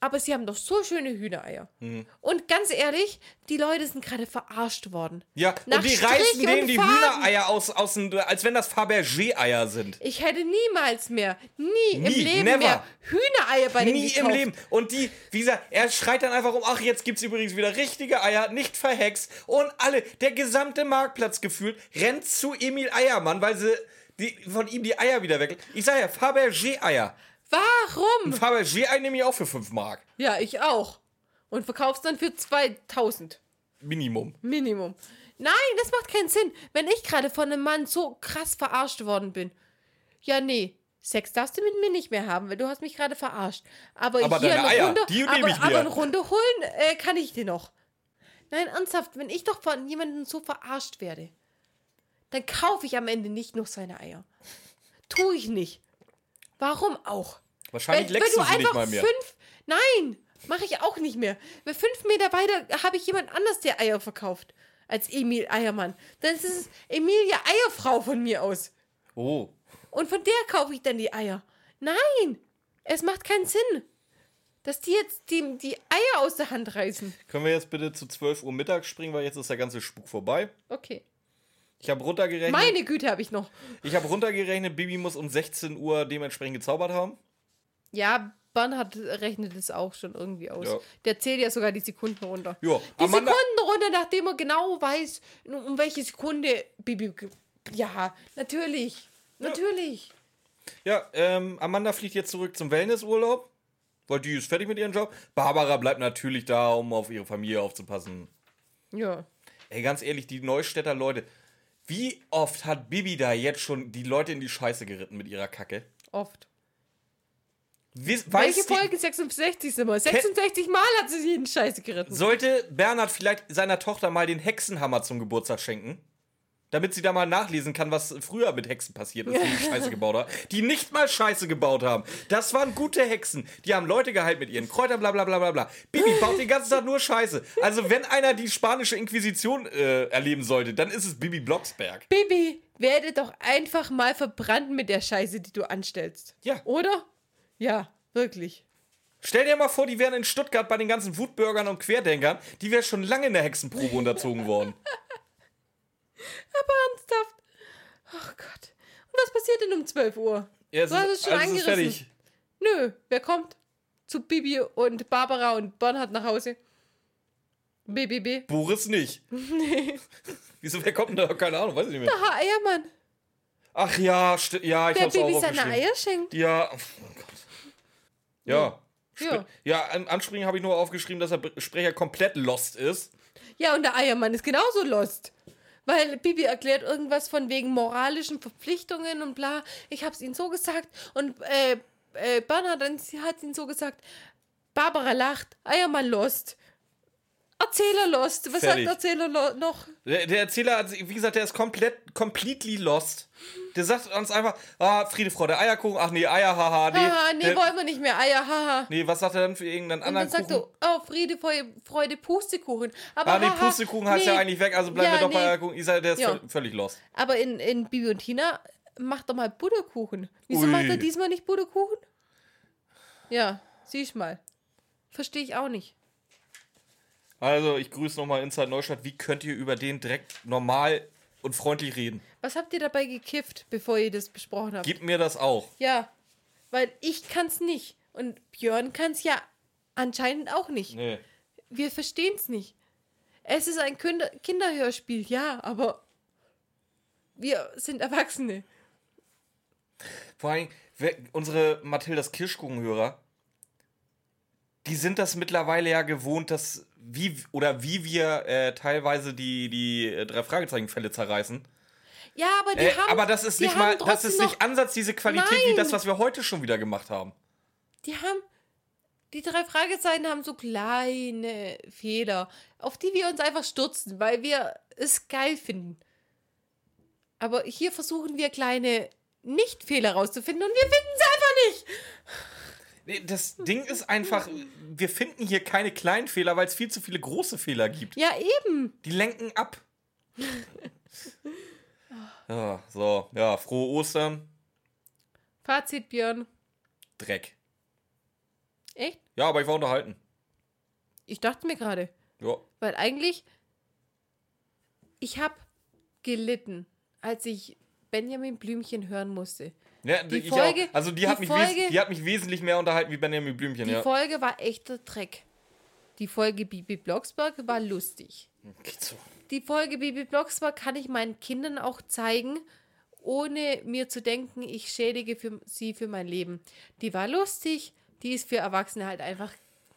aber sie haben doch so schöne Hühnereier. Mhm. Und ganz ehrlich, die Leute sind gerade verarscht worden. Ja, Nach und die Strich reißen denen die Faden. Hühnereier aus, aus dem, als wenn das Fabergé-Eier sind. Ich hätte niemals mehr, nie, im Nie, Leben never. mehr Hühnereier bei denen Nie im gekauft. Leben. Und die, wie gesagt, er schreit dann einfach um, ach, jetzt gibt's übrigens wieder richtige Eier, nicht verhext. Und alle, der gesamte Marktplatz gefühlt, rennt zu Emil Eiermann, weil sie die, von ihm die Eier wieder weg. Ich sag ja, Fabergé-Eier. Warum? Fabergé-Ei nehme ich auch für 5 Mark. Ja, ich auch. Und verkaufst dann für 2000. Minimum. Minimum. Nein, das macht keinen Sinn. Wenn ich gerade von einem Mann so krass verarscht worden bin. Ja, nee. Sex darfst du mit mir nicht mehr haben, weil du hast mich gerade verarscht. Aber, Aber hier eine Eier, Runde, die nehme aber, ich dir. aber eine Runde holen äh, kann ich dir noch. Nein, ernsthaft, wenn ich doch von jemandem so verarscht werde, dann kaufe ich am Ende nicht noch seine Eier. Tu ich nicht. Warum auch? Wahrscheinlich Wenn- leckst wenn du sie nicht mal mehr. Fünf, nein, mache ich auch nicht mehr. Weil fünf Meter weiter habe ich jemand anders, der Eier verkauft. Als Emil Eiermann. Dann ist es Emilia Eierfrau von mir aus. Oh. Und von der kaufe ich dann die Eier. Nein, es macht keinen Sinn. Dass die jetzt die, die Eier aus der Hand reißen. Können wir jetzt bitte zu 12 Uhr mittags springen, weil jetzt ist der ganze Spuk vorbei. Okay. Ich habe runtergerechnet. Meine Güte habe ich noch. Ich habe runtergerechnet, Bibi muss um 16 Uhr dementsprechend gezaubert haben. Ja, Bernhard rechnet es auch schon irgendwie aus. Ja. Der zählt ja sogar die Sekunden runter. Ja, Die Amanda- Sekunden runter, nachdem er genau weiß, um welche Sekunde Bibi. Ja, natürlich. Natürlich. Ja, ähm, Amanda fliegt jetzt zurück zum Wellnessurlaub, weil die ist fertig mit ihrem Job. Barbara bleibt natürlich da, um auf ihre Familie aufzupassen. Ja. Ey, ganz ehrlich, die Neustädter Leute, wie oft hat Bibi da jetzt schon die Leute in die Scheiße geritten mit ihrer Kacke? Oft. Wies, Welche Folge 66 sind wir? 66 Mal hat sie jeden Scheiße geritten. sollte Bernhard vielleicht seiner Tochter mal den Hexenhammer zum Geburtstag schenken? Damit sie da mal nachlesen kann, was früher mit Hexen passiert ist, die *laughs* Scheiße gebaut haben. Die nicht mal Scheiße gebaut haben. Das waren gute Hexen. Die haben Leute geheilt mit ihren Kräutern, bla bla bla bla bla. Bibi baut den ganzen Tag nur Scheiße. Also, wenn einer die spanische Inquisition äh, erleben sollte, dann ist es Bibi Blocksberg. Bibi, werde doch einfach mal verbrannt mit der Scheiße, die du anstellst. Ja. Oder? Ja, wirklich. Stell dir mal vor, die wären in Stuttgart bei den ganzen Wutbürgern und Querdenkern, die wären schon lange in der Hexenprobe unterzogen worden. *laughs* Aber ernsthaft. Oh Gott. Und was passiert denn um 12 Uhr? Ja, es du hast ist- es schon alles ist angerissen. fertig. Nö, wer kommt? Zu Bibi und Barbara und Bernhard nach Hause. BBB. Boris nicht. *laughs* Wieso, wer kommt denn da? Keine Ahnung, weiß ich nicht mehr. Aha, Eiermann. Ach ja, ja, ich Der hab's auch Bibi seine aufgeschrieben. Eier schenkt. Ja, oh Gott. Ja. Ja. Ja, an- anspringen habe ich nur aufgeschrieben, dass der Sprecher komplett lost ist. Ja, und der Eiermann ist genauso lost. Weil Bibi erklärt irgendwas von wegen moralischen Verpflichtungen und bla. Ich hab's ihnen so gesagt. Und äh, äh, Bernhard hat ihn so gesagt. Barbara lacht. Eiermann lost. Erzähler lost. Was Fertig. sagt Erzähler noch? Der, der Erzähler, wie gesagt, der ist komplett, completely lost. Der sagt uns einfach, ah, Friede, Freude, Eierkuchen, ach nee, Eier, haha, nee. Haha, nee, der, wollen wir nicht mehr. Eier, haha. nee, was sagt er dann für irgendeinen Und anderen dann sagt Kuchen? er, oh, Friede, Freude, Freude Pustekuchen. Aber ah, nee, haha, Pustekuchen heißt nee. ja eigentlich weg, also bleiben Ja, wir doch bei nee. Eierkuchen. Isa, der ist Ja. völ- völlig lost. Aber in, in Bibi und Tina macht doch mal Butterkuchen. Wieso Ui. macht er diesmal nicht Butterkuchen? Ja, siehst mal. Verstehe ich auch nicht. Also, ich grüße nochmal Inside Neustadt. Wie könnt ihr über den direkt normal und freundlich reden? Was habt ihr dabei gekifft, bevor ihr das besprochen habt? Gib mir das auch. ja, weil ich kann's nicht. Und Björn kann's ja anscheinend auch nicht. Nee. Wir verstehen's nicht. Es ist ein Kinder Kinderhörspiel, ja, aber wir sind Erwachsene. Vor allem, wer, unsere Mathildas Kirschkuchenhörer, die sind das mittlerweile ja gewohnt, dass wie oder wie wir äh, teilweise die, die äh, drei Fragezeichen-Fälle zerreißen. Ja, aber die Äh, haben. aber das ist nicht mal, das ist nicht Ansatz diese Qualität wie Nein. das, was wir heute schon wieder gemacht haben. Die haben. Die drei Fragezeichen haben so kleine Fehler, auf die wir uns einfach stürzen, weil wir es geil finden. Aber hier versuchen wir kleine Nicht-Fehler rauszufinden und wir finden sie einfach nicht. Das Ding ist einfach, wir finden hier keine kleinen Fehler, weil es viel zu viele große Fehler gibt. Ja, eben. Die lenken ab. *laughs* Ja, so, ja, frohe Ostern. Fazit, Björn. Dreck. Echt? Ja, aber ich war unterhalten. Ich dachte mir gerade, Ja. weil eigentlich. Ich habe gelitten, als ich Benjamin Blümchen hören musste. Ja, Die Folge-. Also die, die hat mich Folge- die hat mich wesentlich mehr unterhalten wie Benjamin Blümchen, Die ja. Folge war echter Dreck. Die Folge Bibi Blocksberg war lustig. Geht so. Die Folge Bibi Blocksberg kann ich meinen Kindern auch zeigen, ohne mir zu denken, ich schädige für sie für mein Leben. Die war lustig, die ist für Erwachsene halt einfach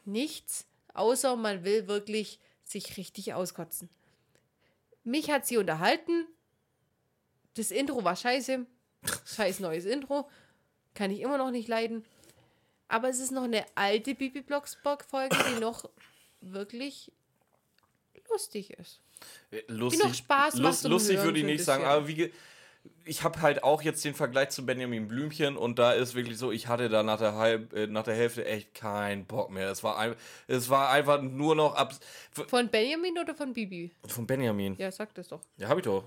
nichts, außer man will wirklich sich richtig auskotzen. Mich hat sie unterhalten. Das Intro war scheiße. Scheiß neues Intro. Kann ich immer noch nicht leiden. Aber es ist noch eine alte Bibi Blocksberg-Folge, die noch wirklich lustig ist. Lustig, noch Spaß macht zum lustig Hören würde ich nicht sagen, aber wie ich habe halt auch jetzt den Vergleich zu Benjamin Blümchen und da ist wirklich so, ich hatte da nach der, Halb, äh, nach der Hälfte echt keinen Bock mehr. Es war, ein, es war einfach nur noch ab Von Benjamin oder von Bibi? von Benjamin. Ja, sag das doch. Ja, hab ich doch.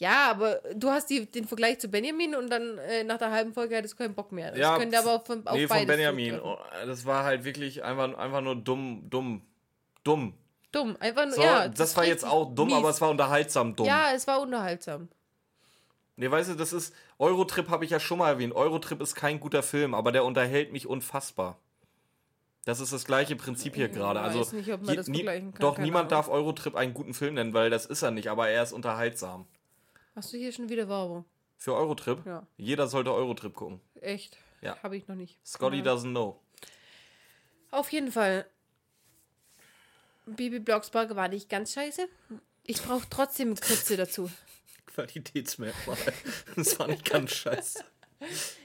Ja, aber du hast die, den Vergleich zu Benjamin und dann äh, nach der halben Folge hattest du keinen Bock mehr. Das Ja, könnte aber auf, von, auf nee, von Benjamin. Oh, Das war halt wirklich einfach, einfach nur dumm, dumm, dumm. Dumm, einfach nur, So, ja. das, war jetzt auch dumm, mies. aber es war unterhaltsam dumm. Ja, es war unterhaltsam. Nee, weißt du, das ist. Eurotrip habe ich ja schon mal erwähnt. Eurotrip ist kein guter Film, aber der unterhält mich unfassbar. Das ist das gleiche Prinzip hier gerade. weiß Also, nicht, ob man das nie- vergleichen kann, Doch, niemand Ahnung. darf Eurotrip einen guten Film nennen, weil das ist er nicht, aber er ist unterhaltsam. Hast du hier schon wieder Werbung? Für Eurotrip? Ja. Jeder sollte Eurotrip gucken. Echt? Ja. Habe ich noch nicht. Scotty Ja. doesn't know. Auf jeden Fall. Bibi Blocksberg war nicht ganz scheiße. Ich brauche trotzdem Kürze dazu. *laughs* Qualitätsmerkmal. Das war nicht ganz scheiße.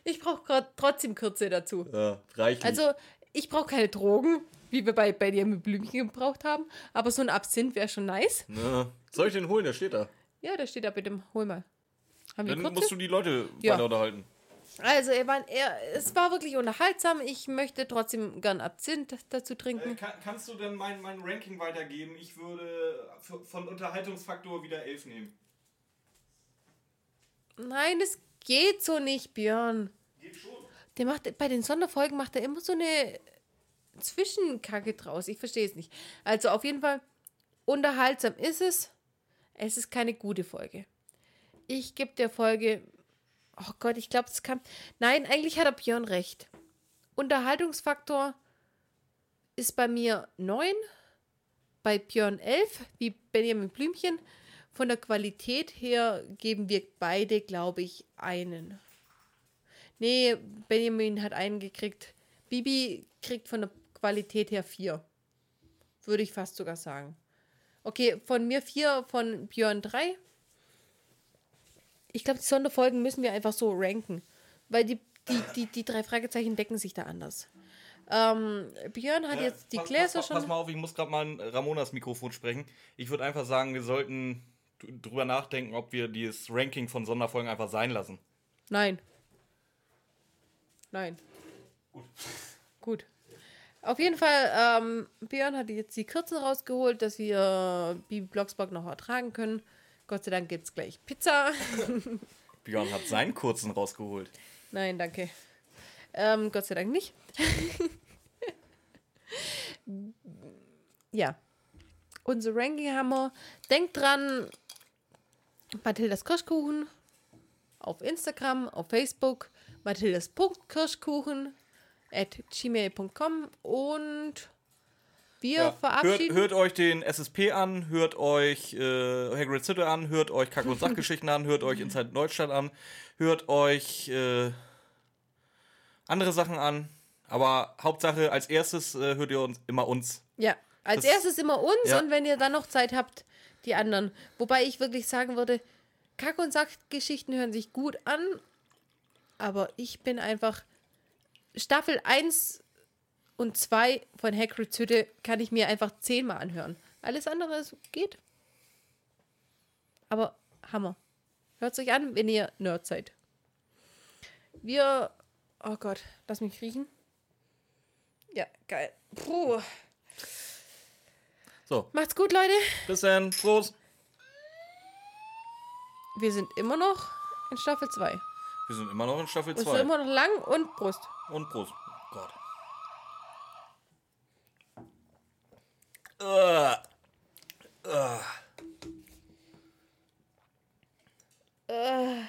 Ich brauche trotzdem Kürze dazu. Ja, reichlich. Also, ich brauche keine Drogen, wie wir bei Benjamin Blümchen gebraucht haben. Aber so ein Absinth wäre schon nice. Ne. Soll ich den holen? Der steht da. Ja, der steht da bitte. Hol mal. Haben Dann musst du die Leute Ja. weiter unterhalten. Also, er war, er, es war wirklich unterhaltsam. Ich möchte trotzdem gern Absinth dazu trinken. kannst du denn mein, mein Ranking weitergeben? Ich würde von Unterhaltungsfaktor wieder 11 nehmen. Nein, das geht so nicht, Björn. Geht schon. Der macht, bei den Sonderfolgen macht er immer so eine Zwischenkacke draus. Ich verstehe es nicht. Also auf jeden Fall, unterhaltsam ist es. Es ist keine gute Folge. Ich gebe der Folge. Oh Gott, ich glaube, es kann. Nein, eigentlich hat er Björn recht. Unterhaltungsfaktor ist bei mir 9, bei Björn 11, wie Benjamin Blümchen. Von der Qualität her geben wir beide, glaube ich, einen. Nee, Benjamin hat einen gekriegt. Bibi kriegt von der Qualität her 4. Würde ich fast sogar sagen. Okay, von mir 4, von Björn 3. Ich glaube, die Sonderfolgen müssen wir einfach so ranken. Weil die, die, die, die drei Fragezeichen decken sich da anders. Ähm, Björn hat ja, jetzt die pass, Gläser pass, schon. Pass mal auf, ich muss gerade mal ein Ramonas Mikrofon sprechen. Ich würde einfach sagen, wir sollten drüber nachdenken, ob wir dieses Ranking von Sonderfolgen einfach sein lassen. Nein. Nein. Gut. *laughs* Gut. Auf jeden Fall, ähm, Björn hat jetzt die Kürzen rausgeholt, dass wir Bibi Blocksberg noch ertragen können. Gott sei Dank gibt es gleich Pizza. *laughs* Björn hat seinen kurzen rausgeholt. Nein, danke. Ähm, Gott sei Dank nicht. *laughs* ja. Unser Ranking haben wir. Denkt dran, Mathildas Kirschkuchen auf Instagram, auf Facebook, mathildas.kirschkuchen at gmail.com und wir ja, verabschieden. Hört, hört, euch den SSP an, hört euch äh, Hagrid Sitte an, hört euch Kack- und Sachgeschichten an, hört euch Inside Neustadt an, hört euch äh, andere Sachen an. Aber Hauptsache, als erstes äh, hört ihr uns immer uns. Ja, als das, erstes immer uns ja. und wenn ihr dann noch Zeit habt, die anderen. Wobei ich wirklich sagen würde, Kack- und Sachgeschichten hören sich gut an, aber ich bin einfach Staffel 1 und 2 von Hagrid's Hütte kann ich mir einfach zehnmal anhören. Alles andere geht. Aber Hammer. Hört euch an, wenn ihr Nerd seid. Wir. Oh Gott, lass mich riechen. Ja, geil. Puh. So. Macht's gut, Leute. Bis dann. Prost. Wir sind immer noch in Staffel 2. Wir sind immer noch in Staffel 2. Wir sind immer noch lang und Brust. Und Brust. Oh Gott. Uh. Uh. Uh.